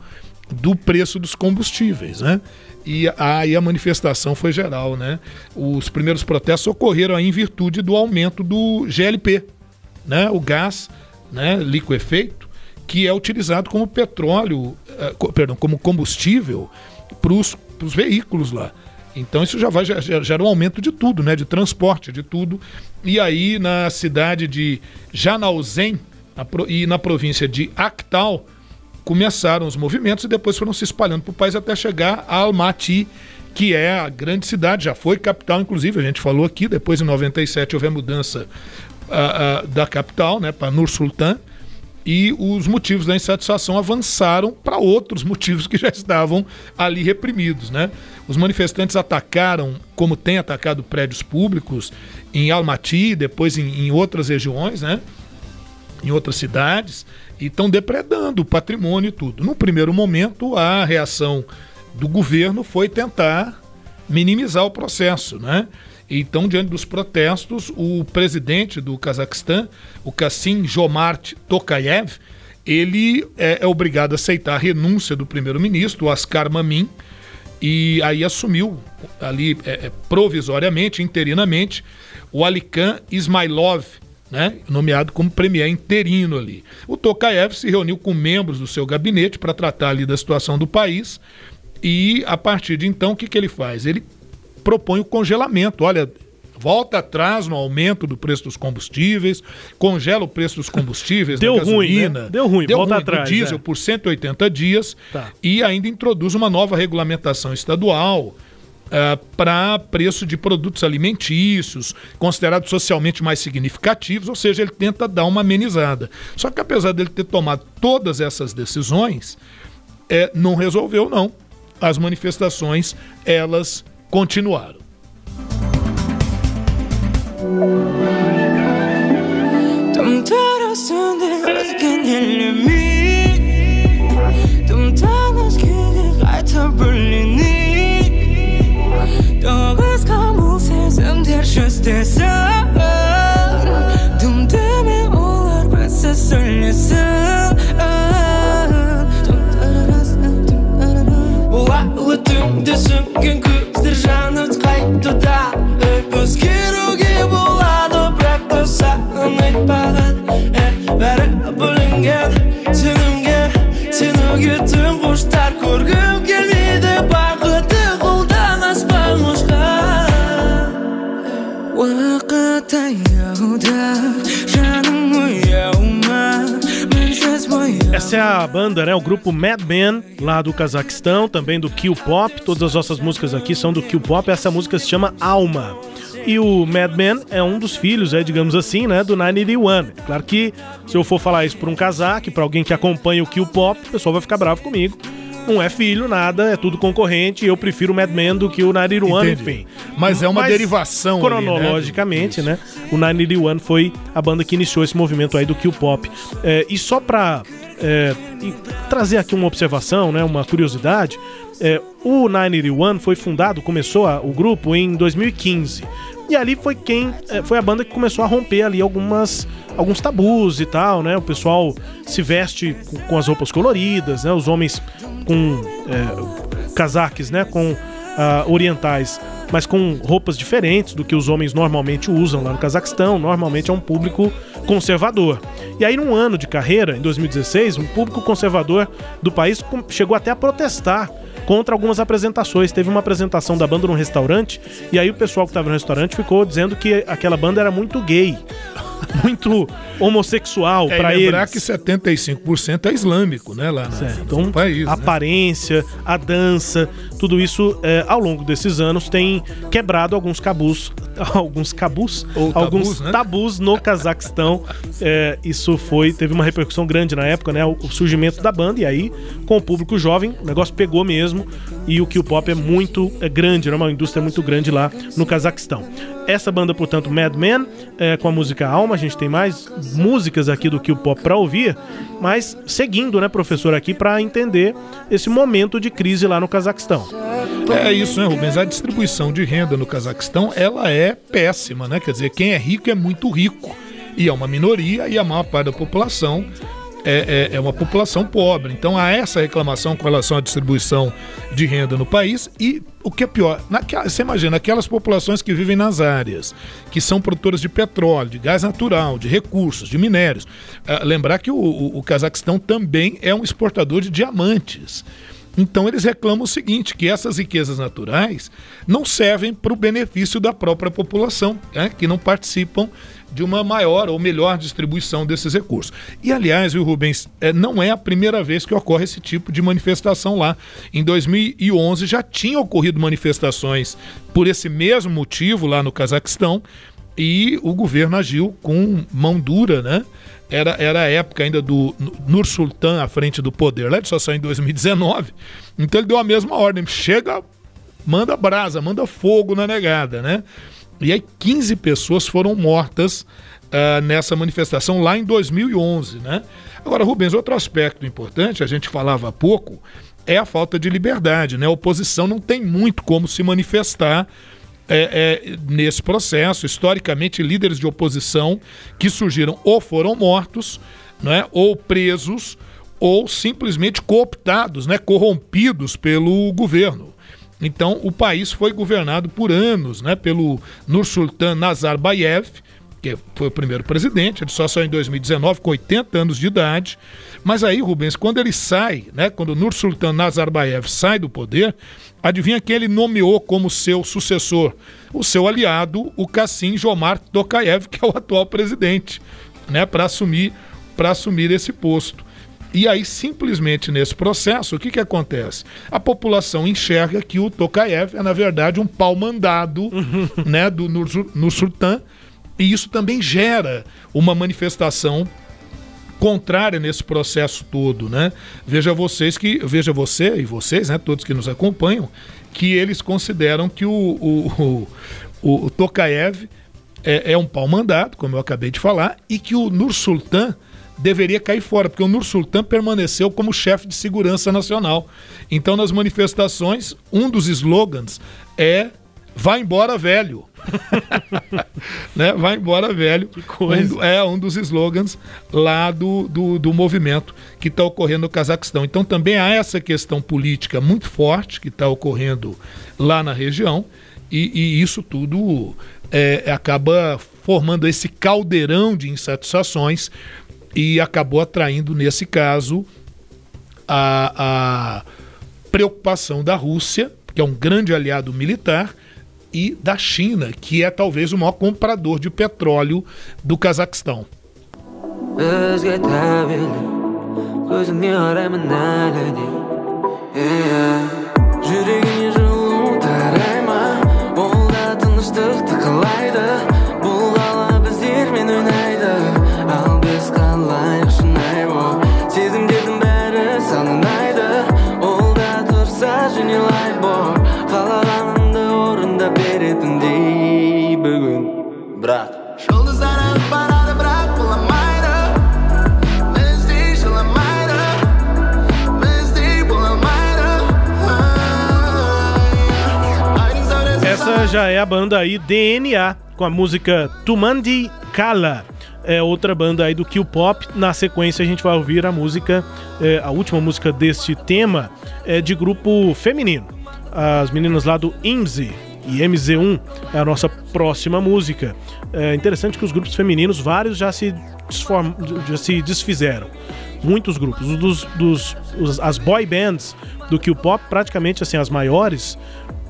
do preço dos combustíveis. Né? E aí a manifestação foi geral. Né? Os primeiros protestos ocorreram em virtude do aumento do GLP, né? o gás né? liquefeito, que é utilizado como petróleo, uh, perdão, como combustível para os veículos lá. Então isso já vai gera um aumento de tudo, né? De transporte, de tudo. E aí na cidade de Janauzen e na província de Actal começaram os movimentos e depois foram se espalhando para o país até chegar a Almaty, que é a grande cidade, já foi capital, inclusive, a gente falou aqui, depois em 97 houve a mudança uh, uh, da capital, né, para Nur Sultan e os motivos da insatisfação avançaram para outros motivos que já estavam ali reprimidos. Né? Os manifestantes atacaram, como tem atacado prédios públicos, em Almaty, depois em, em outras regiões, né? em outras cidades, e estão depredando o patrimônio e tudo. No primeiro momento, a reação do governo foi tentar minimizar o processo, né? Então, diante dos protestos, o presidente do Cazaquistão, o Kassim Jomart Tokayev, ele é, é obrigado a aceitar a renúncia do primeiro-ministro, Askar Mamin, e aí assumiu ali é, é, provisoriamente, interinamente, o Alikan Ismailov, né, nomeado como premier interino ali. O Tokayev se reuniu com membros do seu gabinete para tratar ali da situação do país e a partir de então o que, que ele faz? Ele propõe o congelamento. Olha, volta atrás no aumento do preço dos combustíveis, congela o preço dos combustíveis, deu da gasolina, ruim, né? deu ruim, deu volta ruim atrás, do diesel é. por 180 dias Tá. e ainda introduz uma nova regulamentação estadual uh, para preço de produtos alimentícios, considerados socialmente mais significativos, ou seja, ele tenta dar uma amenizada. Só que apesar dele ter tomado todas essas decisões, é, não resolveu não. As manifestações, elas continuaram. Essa é a banda, né? O grupo Mad Men, lá do Cazaquistão, também do Kill Pop. Todas as nossas músicas aqui são do Kill Pop. Essa música se chama Alma. E o Mad Men é um dos filhos, é, digamos assim, né, do 981. Claro que se eu for falar isso para um casaque, para alguém que acompanha o Kill Pop, o pessoal vai ficar bravo comigo. Não é filho, nada, é tudo concorrente. Eu prefiro o Mad Men do que o 981, Entendi. enfim. Mas é uma derivação ali, né? Cronologicamente, né? O 981 foi a banda que iniciou esse movimento aí do Kill Pop. É, e só pra é, trazer aqui uma observação, né? Uma curiosidade. é, o 981 foi fundado, começou a- o grupo em 2015. E ali foi quem é, foi a banda que começou a romper ali algumas alguns tabus e tal, né? O pessoal se veste com, com as roupas coloridas, né? Os homens com é, casaques, né? Com ah, orientais, mas com roupas diferentes do que os homens normalmente usam lá no Cazaquistão. Normalmente é um público conservador. E aí, num ano de carreira, em 2016, um público conservador do país chegou até a protestar contra algumas apresentações. Teve uma apresentação da banda num restaurante, e aí o pessoal que estava no restaurante ficou dizendo que aquela banda era muito gay, <laughs> muito homossexual É, para e lembrar eles. que 75% é islâmico, né? Lá na- Então, país. a né? aparência, a dança, tudo isso é, ao longo desses anos tem quebrado alguns cabus, <laughs> alguns cabus, Ou tabus, alguns né? tabus no Cazaquistão. É, isso foi teve uma repercussão grande na época, né? O surgimento da banda e aí com o público jovem o negócio pegou mesmo e o que o pop é muito é grande, é uma indústria muito grande lá no Cazaquistão. Essa banda, portanto, Mad Men, é, com a música Alma, a gente tem mais músicas aqui do que o pop para ouvir, mas seguindo, né, professor, aqui para entender esse momento de crise lá no Cazaquistão. É isso, né, Rubens? A distribuição de renda no Cazaquistão, ela é péssima, né? Quer dizer, quem é rico é muito rico. E é uma minoria e a maior parte da população é, é- é uma população pobre. Então há essa reclamação com relação à distribuição de renda no país e o que é pior, naquela, você imagina, aquelas populações que vivem nas áreas, que são produtoras de petróleo, de gás natural, de recursos, de minérios. Ah, lembrar que o, o, o Cazaquistão também é um exportador de diamantes. Então eles reclamam o seguinte, que essas riquezas naturais não servem para o benefício da própria população, né, que não participam de uma maior ou melhor distribuição desses recursos. E aliás, viu, Rubens, é, não é a primeira vez que ocorre esse tipo de manifestação lá. Em 2011 já tinha ocorrido manifestações por esse mesmo motivo lá no Cazaquistão e o governo agiu com mão dura, né? Era, era a época ainda do Nur Sultan à frente do poder. Lá ele só saiu em 2019. Então ele deu a mesma ordem. Chega, manda brasa, manda fogo na negada, né? E aí 15 pessoas foram mortas ah, nessa manifestação lá em 2011, né? Agora, Rubens, outro aspecto importante, a gente falava há pouco, é a falta de liberdade. Né? A oposição não tem muito como se manifestar é, é, nesse processo. Historicamente, líderes de oposição que surgiram ou foram mortos, né, ou presos, ou simplesmente cooptados, né, corrompidos pelo governo. Então, o país foi governado por anos né, pelo Nursultan Nazarbayev, que foi o primeiro presidente, ele só saiu em 2019, com 80 anos de idade. Mas aí, Rubens, quando ele sai, né, quando Nursultan Nazarbayev sai do poder, adivinha quem ele nomeou como seu sucessor? O seu aliado, o Kassim Jomar Tokayev, que é o atual presidente, né, para assumir, assumir esse posto. E aí, simplesmente nesse processo, o que, que acontece? A população enxerga que o Tokayev é, na verdade, um pau mandado né, do Nursultan, e isso também gera uma manifestação contrária nesse processo todo, né? Veja vocês que veja você e vocês, né, todos que nos acompanham, que eles consideram que o, o, o, o Tokayev é, é, um pau mandado, como eu acabei de falar, e que o Nur Sultan deveria cair fora, porque o Nur Sultan permaneceu como chefe de segurança nacional. Então, nas manifestações, um dos slogans é Vai embora, velho. <laughs> né? Vai embora, velho. Que coisa. Um, é um dos slogans lá do, do, do movimento que está ocorrendo no Cazaquistão. Então também há essa questão política muito forte que está ocorrendo lá na região. E, e isso tudo é, acaba formando esse caldeirão de insatisfações e acabou atraindo, nesse caso, a, a preocupação da Rússia, que é um grande aliado militar, e da China, que é talvez o maior comprador de petróleo do Cazaquistão. Já é a banda aí DNA, com a música Tumandi Kala. É outra banda aí do Kill Pop. Na sequência a gente vai ouvir a música, é, a última música deste tema, é de grupo feminino. As meninas lá do IMZE e MZ1 é a nossa próxima música. É interessante que os grupos femininos, vários já se, desform... já se desfizeram. Muitos grupos. Os dos, dos, os, as boy bands do Kill Pop, praticamente assim, as maiores,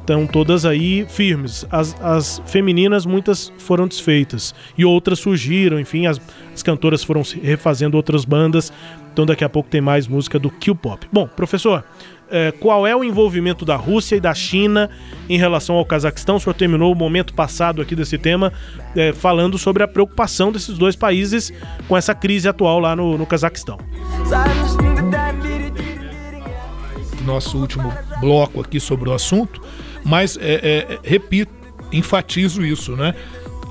estão todas aí firmes. As, as femininas, muitas foram desfeitas e outras surgiram, enfim, as, as cantoras foram refazendo outras bandas. Então daqui a pouco tem mais música do Q-Pop. Bom, professor, é, qual é o envolvimento da Rússia e da China em relação ao Cazaquistão? O senhor terminou o momento passado aqui desse tema é, falando sobre a preocupação desses dois países com essa crise atual lá no, no Cazaquistão. Nosso último bloco aqui sobre o assunto. Mas, é, é, repito, enfatizo isso, né?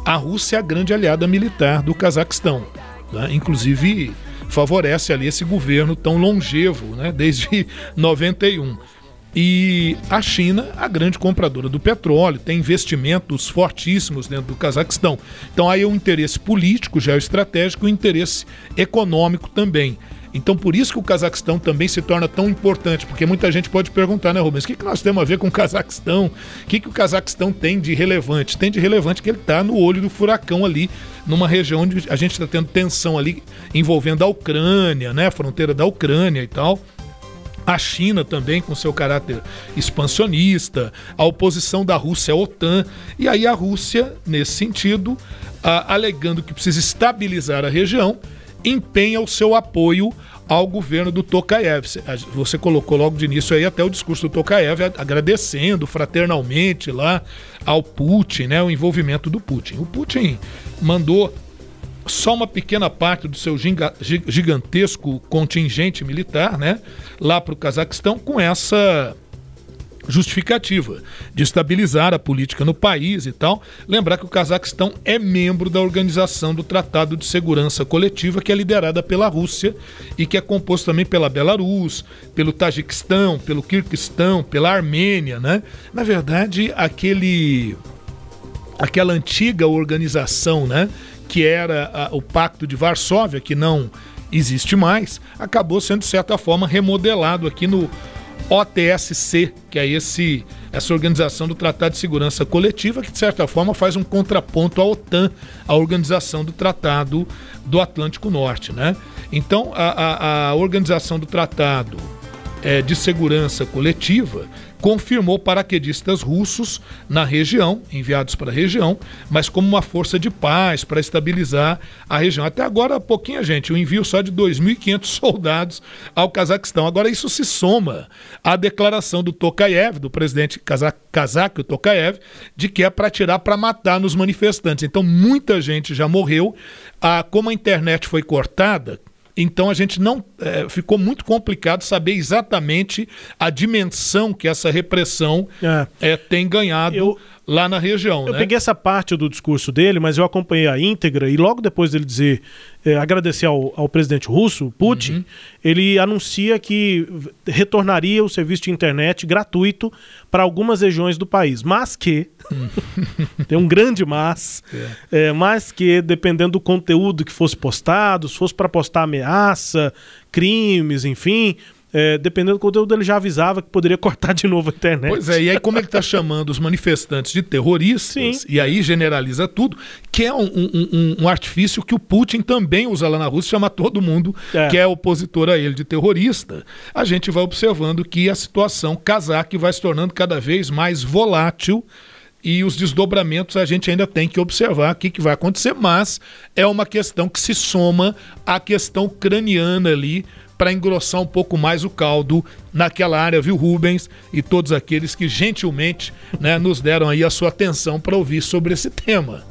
A Rússia é a grande aliada militar do Cazaquistão. Né? Inclusive, favorece ali esse governo tão longevo, né? Desde <laughs> 91. E a China, a grande compradora do petróleo, tem investimentos fortíssimos dentro do Cazaquistão. Então aí é um interesse político, geoestratégico e um interesse econômico também. Então, por isso que o Cazaquistão também se torna tão importante, porque muita gente pode perguntar, né, Rubens, o que, que nós temos a ver com o Cazaquistão? O que, que o Cazaquistão tem de relevante? Tem de relevante que ele está no olho do furacão ali, numa região onde a gente está tendo tensão ali envolvendo a Ucrânia, né, a fronteira da Ucrânia e tal a China também com seu caráter expansionista, a oposição da Rússia à OTAN, e aí a Rússia, nesse sentido, alegando que precisa estabilizar a região, empenha o seu apoio ao governo do Tokayev. Você colocou logo de início aí até o discurso do Tokayev agradecendo fraternalmente lá ao Putin, né, o envolvimento do Putin. O Putin mandou só uma pequena parte do seu gigantesco contingente militar, né, lá para o Cazaquistão com essa justificativa de estabilizar a política no país e tal. Lembrar que o Cazaquistão é membro da organização do Tratado de Segurança Coletiva, que é liderada pela Rússia e que é composto também pela Belarus, pelo Tajiquistão, pelo Kirguistão, pela Armênia, né? Na verdade, aquele aquela antiga organização, né, que era a, o Pacto de Varsóvia, que não existe mais, acabou sendo de certa forma remodelado aqui no OTSC, que é esse essa organização do Tratado de Segurança Coletiva, que de certa forma faz um contraponto à OTAN, a organização do Tratado do Atlântico Norte, né? Então, a, a, a organização do Tratado é, de Segurança Coletiva confirmou paraquedistas russos na região, enviados para a região, mas como uma força de paz para estabilizar a região. Até agora, pouquinha gente, o envio só de 2.500 <laughs> soldados ao Cazaquistão. Agora, isso se soma à declaração do Tokayev, do presidente cazaque, o Tokayev, de que é para tirar para matar nos manifestantes. Então, muita gente já morreu. Ah, como a internet foi cortada, então a gente não é, ficou muito complicado saber exatamente a dimensão que essa repressão é. É, tem ganhado eu, lá na região. Eu né? peguei essa parte do discurso dele, mas eu acompanhei a íntegra e logo depois dele dizer é, agradecer ao, ao, presidente russo, Putin, uhum. ele anuncia que retornaria o serviço de internet gratuito para algumas regiões do país, mas que <laughs> tem um grande mas, é. É, mas que dependendo do conteúdo que fosse postado, se fosse para postar ameaça, crimes, enfim, é, dependendo do conteúdo, ele já avisava que poderia <laughs> cortar de novo a internet. Pois é, e aí como ele está chamando os manifestantes de terroristas, Sim. e aí generaliza tudo, que é um, um, um, artifício que o Putin também usa lá na Rússia, chama todo mundo é. que é opositor a ele de terrorista, a gente vai observando que a situação cazaque vai se tornando cada vez mais volátil, e os desdobramentos a gente ainda tem que observar o que, que vai acontecer, mas é uma questão que se soma à questão ucraniana ali para engrossar um pouco mais o caldo naquela área, viu, Rubens? E todos aqueles que gentilmente né, nos deram aí a sua atenção para ouvir sobre esse tema.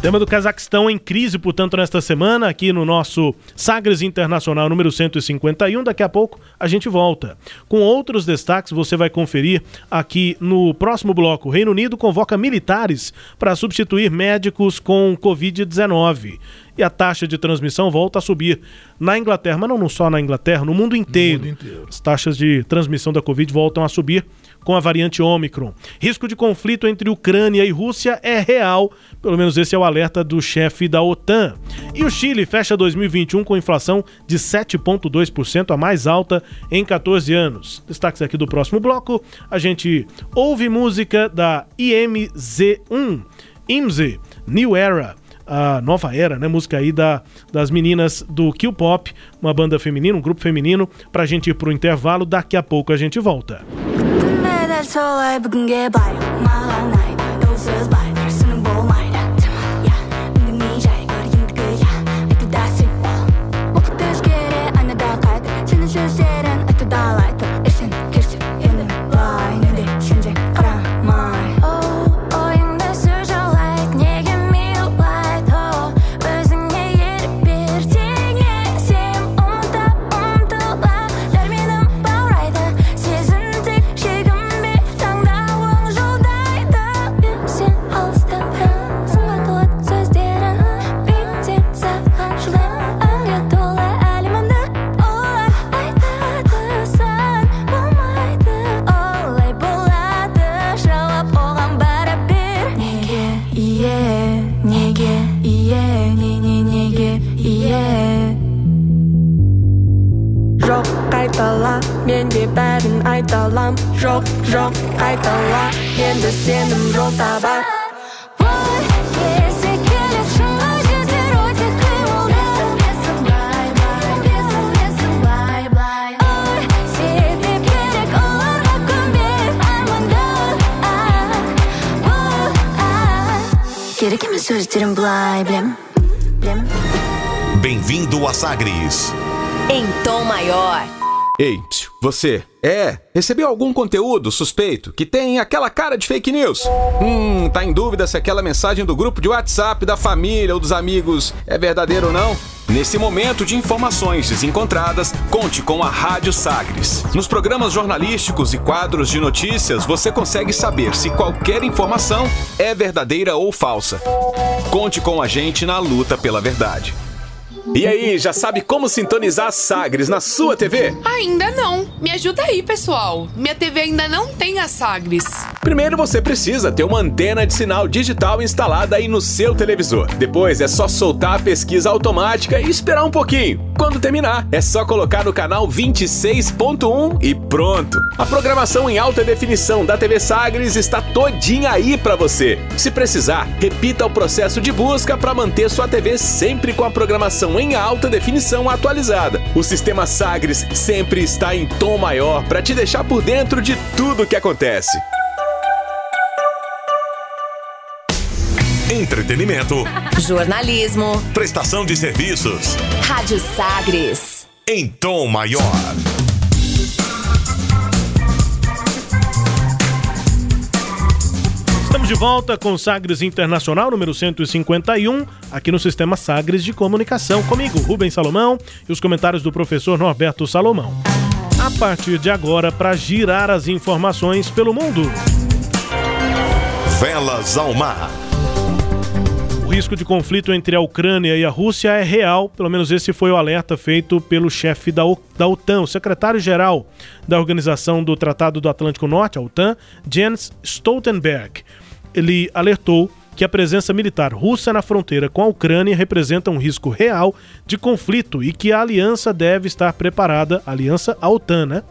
Tema do Cazaquistão em crise, portanto, nesta semana, aqui no nosso Sagres Internacional número 151. Daqui a pouco a gente volta. Com outros destaques, você vai conferir aqui no próximo bloco. O Reino Unido convoca militares para substituir médicos com Covid-19 e a taxa de transmissão volta a subir na Inglaterra, mas não só na Inglaterra, no mundo inteiro. No mundo inteiro. As taxas de transmissão da Covid voltam a subir com a variante Ômicron. Risco de conflito entre Ucrânia e Rússia é real, pelo menos esse é o alerta do chefe da OTAN. E o Chile fecha 2021 com inflação de 7,2%, a mais alta em 14 anos. Destaques aqui do próximo bloco: a gente ouve música da IMZ1, IMZ, New Era a nova era, né? Música aí da, das meninas do Kill Pop, uma banda feminina, um grupo feminino, pra gente ir pro intervalo. Daqui a pouco a gente volta. that's all I can get by. My night, those just by. Ei, você, é, recebeu algum conteúdo suspeito que tem aquela cara de fake news? Hum, tá em dúvida se aquela mensagem do grupo de WhatsApp da família ou dos amigos é verdadeira ou não? Nesse momento de informações desencontradas, conte com a Rádio Sagres. Nos programas jornalísticos e quadros de notícias, você consegue saber se qualquer informação é verdadeira ou falsa. Conte com a gente na luta pela verdade. E aí, já sabe como sintonizar Sagres na sua TV? Ainda não. Me ajuda aí, pessoal. Minha TV ainda não tem a Sagres. Primeiro você precisa ter uma antena de sinal digital instalada aí no seu televisor. Depois é só soltar a pesquisa automática e esperar um pouquinho. Quando terminar, é só colocar no canal 26.1 e pronto. A programação em alta definição da TV Sagres está todinha aí para você. Se precisar, repita o processo de busca para manter sua TV sempre com a programação em alta definição atualizada. O sistema Sagres sempre está em tom maior para te deixar por dentro de tudo que acontece. Entretenimento. Jornalismo. Prestação de serviços. Rádio Sagres. Em tom maior. Estamos de volta com Sagres Internacional, número 151, aqui no Sistema Sagres de Comunicação. Comigo, Rubens Salomão e os comentários do professor Norberto Salomão. A partir de agora, para girar as informações pelo mundo. Velas ao mar. O risco de conflito entre a Ucrânia e a Rússia é real, pelo menos esse foi o alerta feito pelo chefe da, da OTAN, o secretário-geral da Organização do Tratado do Atlântico Norte, a OTAN, Jens Stoltenberg. Ele alertou que a presença militar russa na fronteira com a Ucrânia representa um risco real de conflito e que a aliança deve estar preparada, a aliança a OTAN, né?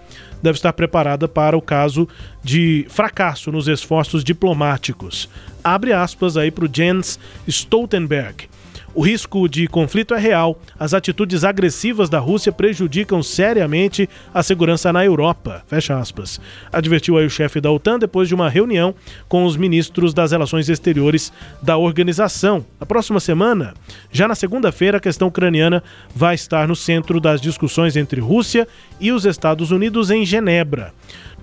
Deve estar preparada para o caso de fracasso nos esforços diplomáticos. Abre aspas aí para o Jens Stoltenberg. O risco de conflito é real. As atitudes agressivas da Rússia prejudicam seriamente a segurança na Europa. Fecha aspas. Advertiu aí o chefe da OTAN depois de uma reunião com os ministros das relações exteriores da organização. Na próxima semana, já na segunda-feira, a questão ucraniana vai estar no centro das discussões entre Rússia e os Estados Unidos em Genebra.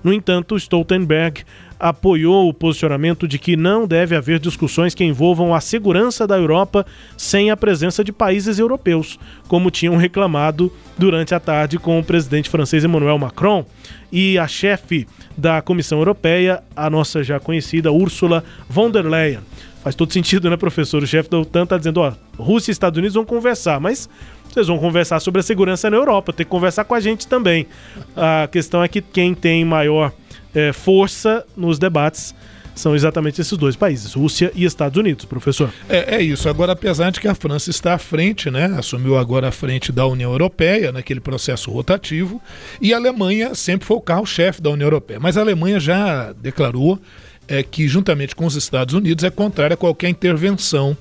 No entanto, Stoltenberg apoiou o posicionamento de que não deve haver discussões que envolvam a segurança da Europa sem a presença de países europeus, como tinham reclamado durante a tarde com o presidente francês Emmanuel Macron e a chefe da Comissão Europeia, a nossa já conhecida Ursula von der Leyen. Faz todo sentido, né, professor? O chefe da OTAN está dizendo, ó, Rússia e Estados Unidos vão conversar, mas vocês vão conversar sobre a segurança na Europa, tem que conversar com a gente também. A questão é que quem tem maior é, força nos debates são exatamente esses dois países, Rússia e Estados Unidos, professor. É, é, isso. Agora, apesar de que a França está à frente, né? Assumiu agora a frente da União Europeia, naquele processo rotativo, e a Alemanha sempre foi o carro-chefe da União Europeia. Mas a Alemanha já declarou é, que, juntamente com os Estados Unidos, é contrária a qualquer intervenção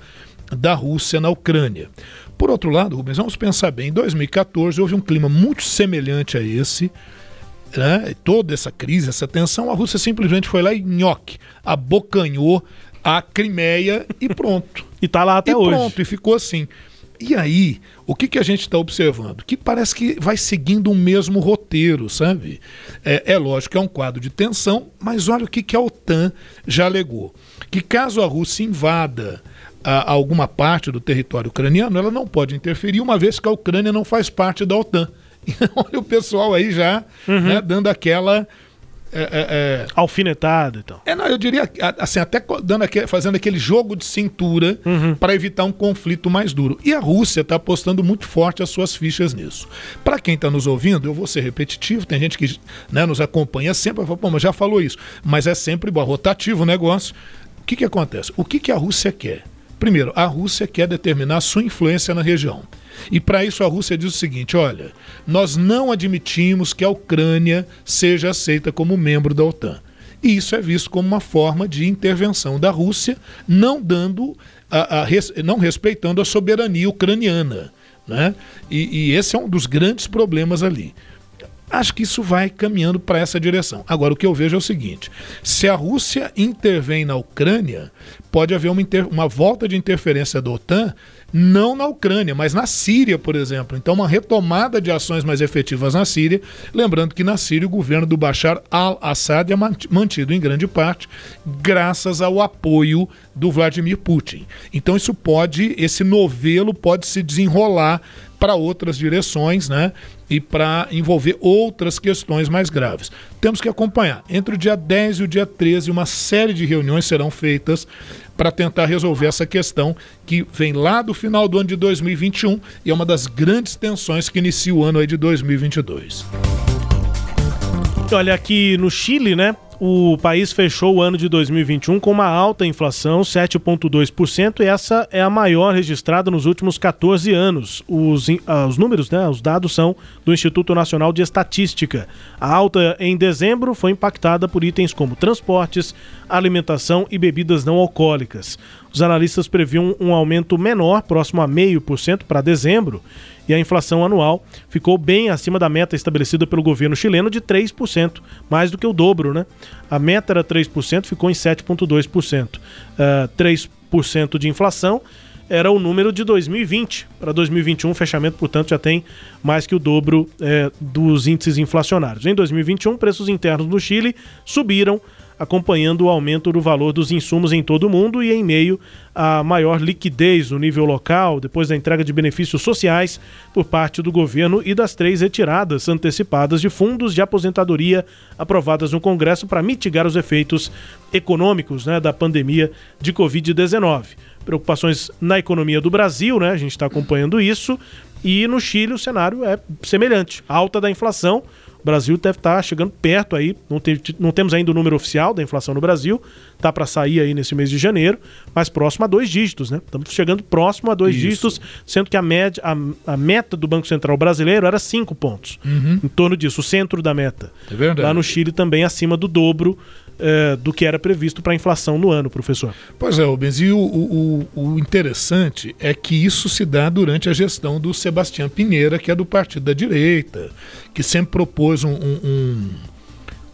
da Rússia na Ucrânia. Por outro lado, Rubens, vamos pensar bem, em 2014 houve um clima muito semelhante a esse, né? toda essa crise, essa tensão, a Rússia simplesmente foi lá e nhoque, abocanhou a Crimeia e pronto. <laughs> e tá lá até e hoje. pronto, e ficou assim. E aí, o que, que a gente está observando? Que parece que vai seguindo o mesmo roteiro, sabe? É, é lógico que é um quadro de tensão, mas olha o que, que a OTAN já alegou. Que caso a Rússia invada a, alguma parte do território ucraniano, ela não pode interferir, uma vez que a Ucrânia não faz parte da OTAN. Então, <laughs> olha o pessoal aí já Uhum. né, dando aquela. É, é, é, Alfinetada então. é, não, eu diria assim, até dando aquele, fazendo aquele jogo de cintura para evitar um conflito mais duro. E a Rússia está apostando muito forte as suas fichas nisso. Para quem está nos ouvindo, eu vou ser repetitivo, tem gente que né, nos acompanha sempre, falar, pô, mas já falou isso. Mas é sempre bom, rotativo o negócio. O que, que acontece? O que, que a Rússia quer? Primeiro, a Rússia quer determinar sua influência na região. E para isso a Rússia diz o seguinte: olha, nós não admitimos que a Ucrânia seja aceita como membro da OTAN. E isso é visto como uma forma de intervenção da Rússia, não dando, a, a não respeitando a soberania ucraniana. Né? E, e esse é um dos grandes problemas ali. Acho que isso vai caminhando para essa direção. Agora, o que eu vejo é o seguinte: se a Rússia intervém na Ucrânia, pode haver uma, uma volta de interferência da OTAN não na Ucrânia, mas na Síria, por exemplo. Então, uma retomada de ações mais efetivas na Síria. Lembrando que na Síria o governo do Bashar al-Assad é mantido em grande parte graças ao apoio do Vladimir Putin. Então, isso pode, esse novelo pode se desenrolar para outras direções, né? E para envolver outras questões mais graves. Temos que acompanhar. Entre o dia 10 e o dia 13, uma série de reuniões serão feitas para tentar resolver essa questão que vem lá do final do ano de 2021 e é uma das grandes tensões que inicia o ano aí de 2022. Olha, aqui no Chile, né? O país fechou o ano de 2021 com uma alta inflação, 7,2%, e essa é a maior registrada nos últimos 14 anos. Os, uh, os números, né, os dados são do Instituto Nacional de Estatística. A alta em dezembro foi impactada por itens como transportes, alimentação e bebidas não alcoólicas. Os analistas previam um aumento menor, próximo a 0,5% para dezembro, e a inflação anual ficou bem acima da meta estabelecida pelo governo chileno de 3%, mais do que o dobro, né? A meta era 3%, ficou em 7,2%. Uh, 3% de inflação era o número de 2020. Para 2021, o fechamento, portanto, já tem mais que o dobro é, dos índices inflacionários. Em 2021, preços internos no Chile subiram acompanhando o aumento do valor dos insumos em todo o mundo e em meio à maior liquidez no nível local, depois da entrega de benefícios sociais por parte do governo e das três retiradas antecipadas de fundos de aposentadoria aprovadas no Congresso para mitigar os efeitos econômicos né, da pandemia de Covid-19. Preocupações na economia do Brasil, né? A gente está acompanhando isso. E no Chile o cenário é semelhante. Alta da inflação, o Brasil deve estar tá chegando perto aí, não, tem, não temos ainda o número oficial da inflação no Brasil, tá para sair aí nesse mês de janeiro, mas próximo a dois dígitos, né? Estamos chegando próximo a dois Isso. dígitos, sendo que a, média, a, a, meta do Banco Central brasileiro era cinco pontos, uhum. em torno disso, o centro da meta. É verdade. Lá no Chile também acima do dobro é, do que era previsto para a inflação no ano, professor. Pois é, Rubens, e o, o, o, interessante é que isso se dá durante a gestão do Sebastião Pinheira, que é do Partido da Direita, que sempre propôs um, um, um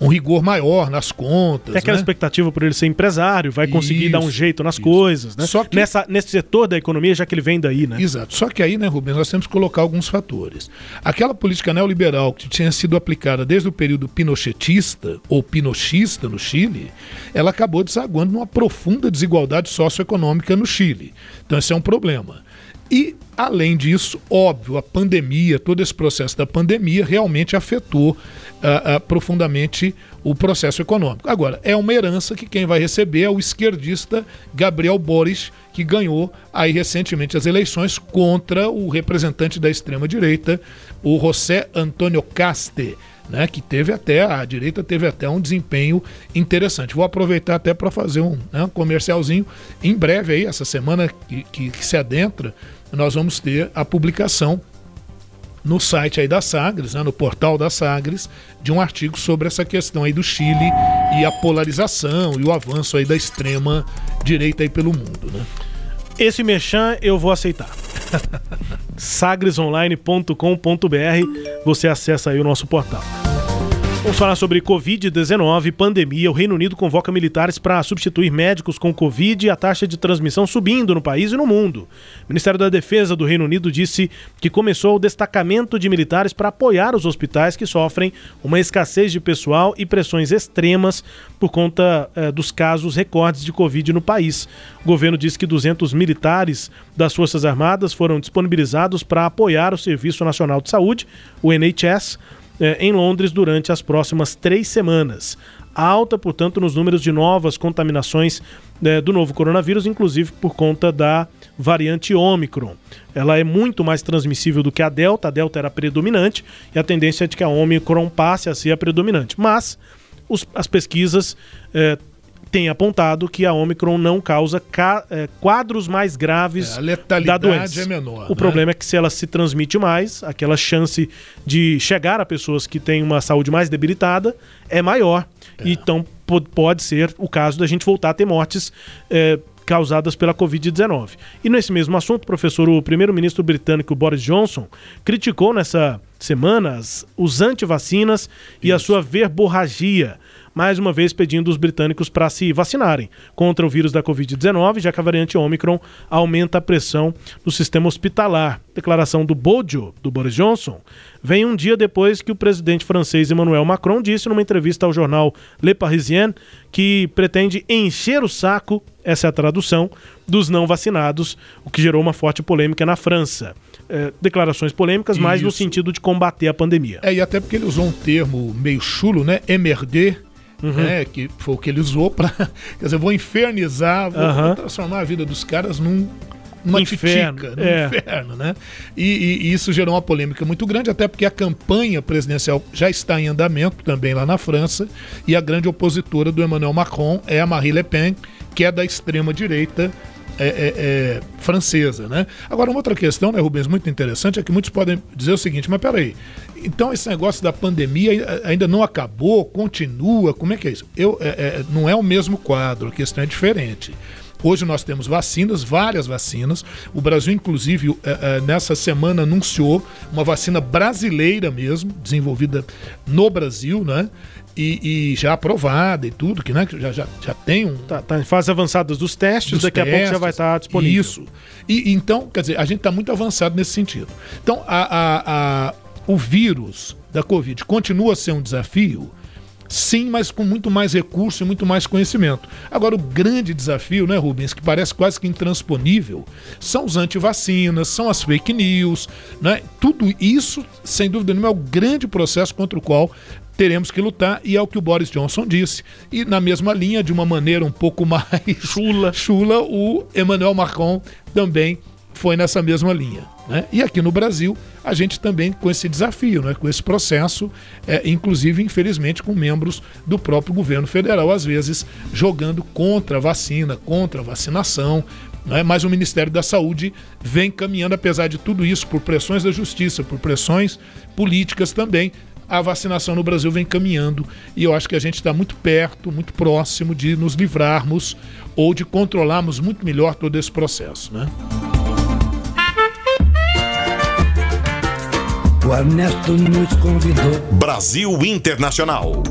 um rigor maior nas contas. É aquela né? expectativa por ele ser empresário, vai conseguir isso, dar um jeito nas isso. coisas, né? Só que... Nessa, nesse setor da economia, já que ele vem daí, né? Exato. Só que aí, né, Rubens, nós temos que colocar alguns fatores. Aquela política neoliberal que tinha sido aplicada desde o período pinochetista ou pinochista no Chile, ela acabou desaguando numa profunda desigualdade socioeconômica no Chile. Então esse é um problema. E, além disso, óbvio, a pandemia, todo esse processo da pandemia realmente afetou profundamente o processo econômico. Agora, é uma herança que quem vai receber é o esquerdista Gabriel Boris, que ganhou aí recentemente as eleições contra o representante da extrema-direita, o José Antônio Caste. Né, que teve até, a direita teve até um desempenho interessante. Vou aproveitar até para fazer um, né, comercialzinho. Em breve, aí, essa semana que, que, que se adentra, nós vamos ter a publicação no site aí da Sagres, né, no portal da Sagres, de um artigo sobre essa questão aí do Chile e a polarização e o avanço aí da extrema direita aí pelo mundo, né? Esse mechan eu vou aceitar. <laughs> sagresonline.com.br, você acessa aí o nosso portal. Vamos falar sobre Covid-19, pandemia. O Reino Unido convoca militares para substituir médicos com Covid e a taxa de transmissão subindo no país e no mundo. O Ministério da Defesa do Reino Unido disse que começou o destacamento de militares para apoiar os hospitais que sofrem uma escassez de pessoal e pressões extremas por conta eh, dos casos recordes de Covid no país. O governo disse que 200 militares das Forças Armadas foram disponibilizados para apoiar o Serviço Nacional de Saúde, o NHS eh, em Londres durante as próximas três semanas. Alta, portanto, nos números de novas contaminações eh, do novo coronavírus, inclusive por conta da variante Omicron. Ela é muito mais transmissível do que a Delta, a Delta era predominante e a tendência é de que a Omicron passe a ser a predominante. Mas os, as pesquisas eh, tem apontado que a Omicron não causa é, quadros mais graves é, da doença. É menor, o né? problema é que se ela se transmite mais, aquela chance de chegar a pessoas que têm uma saúde mais debilitada é maior. É. Então pode ser o caso da gente voltar a ter mortes é, causadas pela Covid-19. E nesse mesmo assunto, professor, o primeiro-ministro britânico Boris Johnson criticou nessa semana os antivacinas e a sua verborragia mais uma vez pedindo os britânicos para se vacinarem contra o vírus da Covid-19, já que a variante Omicron aumenta a pressão no sistema hospitalar. Declaração do Bojo, do Boris Johnson, vem um dia depois que o presidente francês Emmanuel Macron disse numa entrevista ao jornal Le Parisien que pretende encher o saco, essa é a tradução, dos não vacinados, o que gerou uma forte polêmica na França. É, declarações polêmicas, mas no Isso. sentido de combater a pandemia. É, e até porque ele usou um termo meio chulo, né? MRD, Uhum. né? Que foi o que ele usou pra. <laughs> Quer dizer, vou infernizar, vou, Aham. vou transformar a vida dos caras num. Numa Inferno, titica, num é. inferno, né? E, e- e isso gerou uma polêmica muito grande, até porque a campanha presidencial já está em andamento também lá na França, e a grande opositora do Emmanuel Macron é a Marie Le Pen, que é da extrema-direita é, é, é, francesa, né? Agora, uma outra questão, né, Rubens, muito interessante, é que muitos podem dizer o seguinte, mas peraí, então esse negócio da pandemia ai- ainda não acabou, continua, como é que é isso? Eu, é, é, não é o mesmo quadro, a questão é diferente. Hoje nós temos vacinas, várias vacinas. O Brasil, inclusive, eh, eh, nessa semana anunciou uma vacina brasileira mesmo, desenvolvida no Brasil, né? E, e já aprovada e tudo, que, né? que já, já, já tem um. Tá, tá em fase avançadas dos testes, dos daqui a pouco já testes. vai estar disponível. Isso. E então, quer dizer, a gente está muito avançado nesse sentido. Então, a, a- a- o vírus da Covid continua a ser um desafio. Sim, mas com muito mais recurso e muito mais conhecimento. Agora, o grande desafio, né, Rubens, que parece quase que intransponível, são os antivacinas, são as fake news, né? Tudo isso, sem dúvida nenhuma, é o grande processo contra o qual teremos que lutar e é o que o Boris Johnson disse. E na mesma linha, de uma maneira um pouco <laughs> mais chula, chula o Emmanuel Macron também foi nessa mesma linha. Né? E aqui no Brasil, a gente também com esse desafio, né? com esse processo, é, inclusive, infelizmente, com membros do próprio governo federal, às vezes jogando contra a vacina, contra a vacinação. Né? Mas o Ministério da Saúde vem caminhando, apesar de tudo isso, por pressões da justiça, por pressões políticas também, a vacinação no Brasil vem caminhando e eu acho que a gente está muito perto, muito próximo de nos livrarmos ou de controlarmos muito melhor todo esse processo. Né? O Ernesto nos convidou. Brasil Internacional.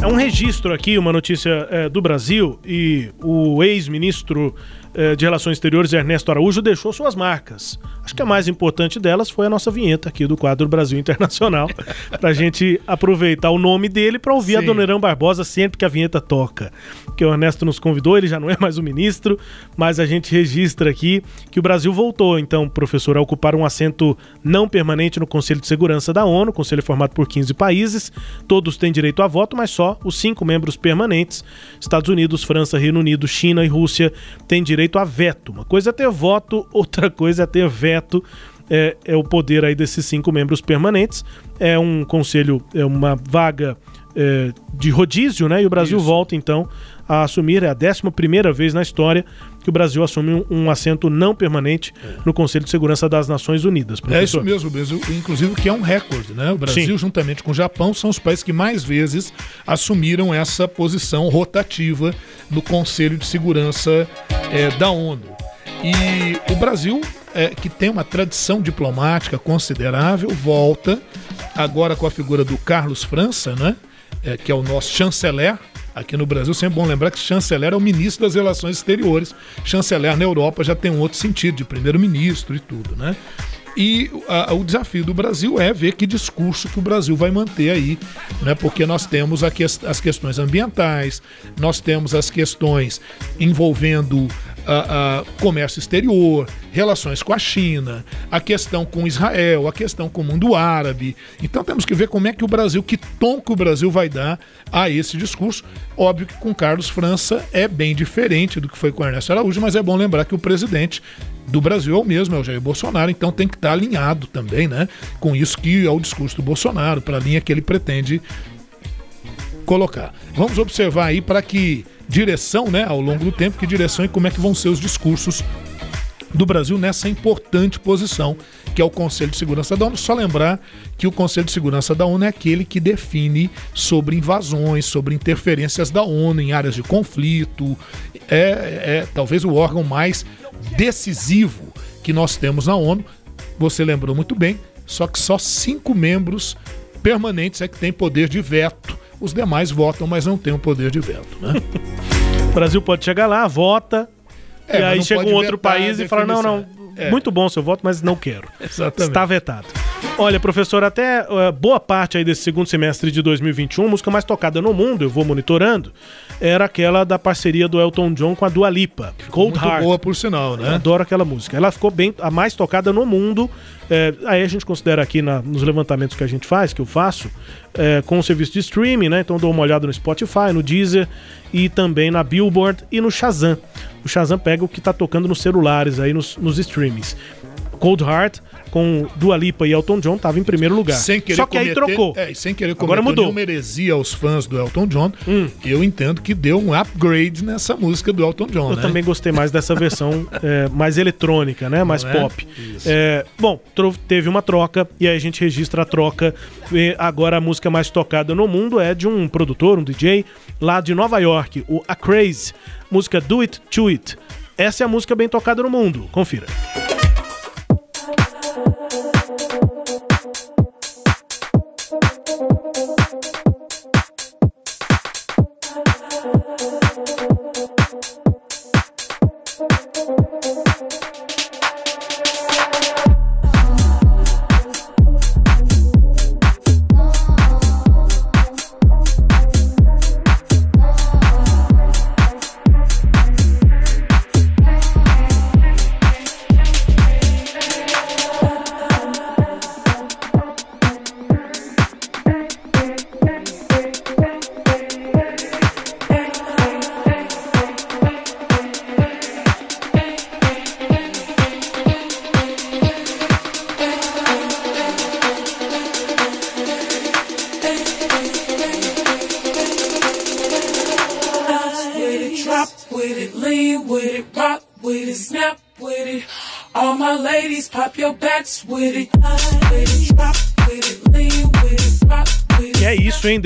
É um registro aqui, uma notícia é, do Brasil, e o ex-ministro de Relações Exteriores, Ernesto Araújo, deixou suas marcas. Acho que a mais importante delas foi a nossa vinheta aqui do quadro Brasil Internacional, <laughs> para a gente aproveitar o nome dele para ouvir a Sim. Dona Irã Barbosa sempre que a vinheta toca. Que o Ernesto nos convidou, ele já não é mais o ministro, mas a gente registra aqui que o Brasil voltou, então, professor, a ocupar um assento não permanente no Conselho de Segurança da ONU, conselho formado por 15 países, todos têm direito a voto, mas só os cinco membros permanentes, Estados Unidos, França, Reino Unido, China e Rússia, têm direito a veto. Uma coisa é ter voto, <laughs> outra coisa é ter veto. É, é o poder aí desses cinco membros permanentes. É um conselho, é uma vaga é, de rodízio, né? E o Brasil Isso. volta então a assumir, é a 11 primeira vez na história que o Brasil assume um, um assento não permanente no Conselho de Segurança das Nações Unidas. É isso professor. mesmo, mesmo, inclusive que é um recorde, né? O Brasil, Sim. juntamente com o Japão, são os países que mais vezes assumiram essa posição rotativa no Conselho de Segurança é, da ONU. E o Brasil, é, que tem uma tradição diplomática considerável, volta agora com a figura do Carlos França, né? É, que é o nosso chanceler. Aqui no Brasil, sempre bom lembrar que chanceler é o ministro das Relações Exteriores. Chanceler na Europa já tem um outro sentido, de primeiro-ministro e tudo, né? E a- o desafio do Brasil é ver que discurso que o Brasil vai manter aí, né? Porque nós temos a ques- as questões ambientais, nós temos as questões envolvendo comércio exterior, relações com a China, a questão com Israel, a questão com o mundo árabe. Então temos que ver como é que o Brasil, que tom que o Brasil vai dar a esse discurso. Óbvio que com Carlos França é bem diferente do que foi com Ernesto Araújo, mas é bom lembrar que o presidente do Brasil é o mesmo, é o Jair Bolsonaro, então tem que estar alinhado também, né? Com isso que é o discurso do Bolsonaro, para a linha que ele pretende colocar. Vamos observar aí para que direção, né, ao longo do tempo, que direção e como é que vão ser os discursos do Brasil nessa importante posição, que é o Conselho de Segurança da ONU. Só lembrar que o Conselho de Segurança da ONU é aquele que define sobre invasões, sobre interferências da ONU em áreas de conflito. É, é talvez o órgão mais decisivo que nós temos na ONU. Você lembrou muito bem, só que só cinco membros permanentes é que têm poder de veto os demais votam, mas não têm o poder de veto. Né? O <laughs> Brasil pode chegar lá, vota, É, e aí chega um outro país e fala: não, não. É. muito bom seu voto, mas não quero. <laughs> Exatamente. Está vetado. Olha, professor, até eh, boa parte aí desse segundo semestre de 2021, a música mais tocada no mundo, eu vou monitorando, era aquela da parceria do Elton John com a Dua Lipa, Cold Muito Heart. boa, por sinal, Eu né? adoro aquela música. Ela ficou bem a mais tocada no mundo. É, aí a gente considera aqui na- nos levantamentos que a gente faz, que eu faço, é, com o serviço de streaming, né? Então eu dou uma olhada no Spotify, no Deezer e também na Billboard e no Shazam. O Shazam pega o que tá tocando nos celulares aí, nos, nos streamings. Cold Heart, com Dua Lipa e Elton John, tava em primeiro lugar. Sem querer Só que aí cometer- trocou. É, sem querer Agora cometer mudou. nenhuma heresia aos fãs do Elton John, Hum. eu entendo que deu um upgrade nessa música do Elton John, Eu né? também gostei mais dessa <laughs> versão é, mais eletrônica, né? Mais Não é? pop. É, bom, teve uma troca e aí a gente registra a troca. E agora a música mais tocada no mundo é de um produtor, um DJ lá de Nova York, o A Craze. Música Do It To It. Essa é a música bem tocada no mundo. Confira.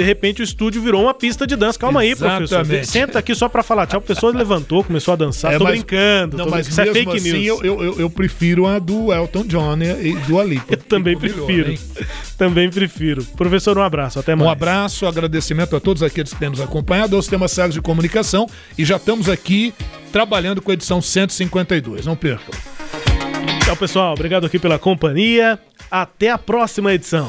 Repente o estúdio virou uma pista de dança. Calma aí, professor. Exatamente. Senta aqui só pra falar tchau. A pessoa levantou, começou a dançar. É, tô mas- brincando. Não, tô mas brincando. Isso é fake assim, news. eu, eu, eu- prefiro a do Elton John e do Alipa. Eu também melhor, prefiro. <laughs> Também prefiro. Professor, um abraço. Até mais. Um abraço, agradecimento a todos aqueles que têm nos acompanhado, ao Sistema Sagres de Comunicação e já estamos aqui trabalhando com a edição 152. Não percam. Tchau, pessoal. Obrigado aqui pela companhia. Até a próxima edição.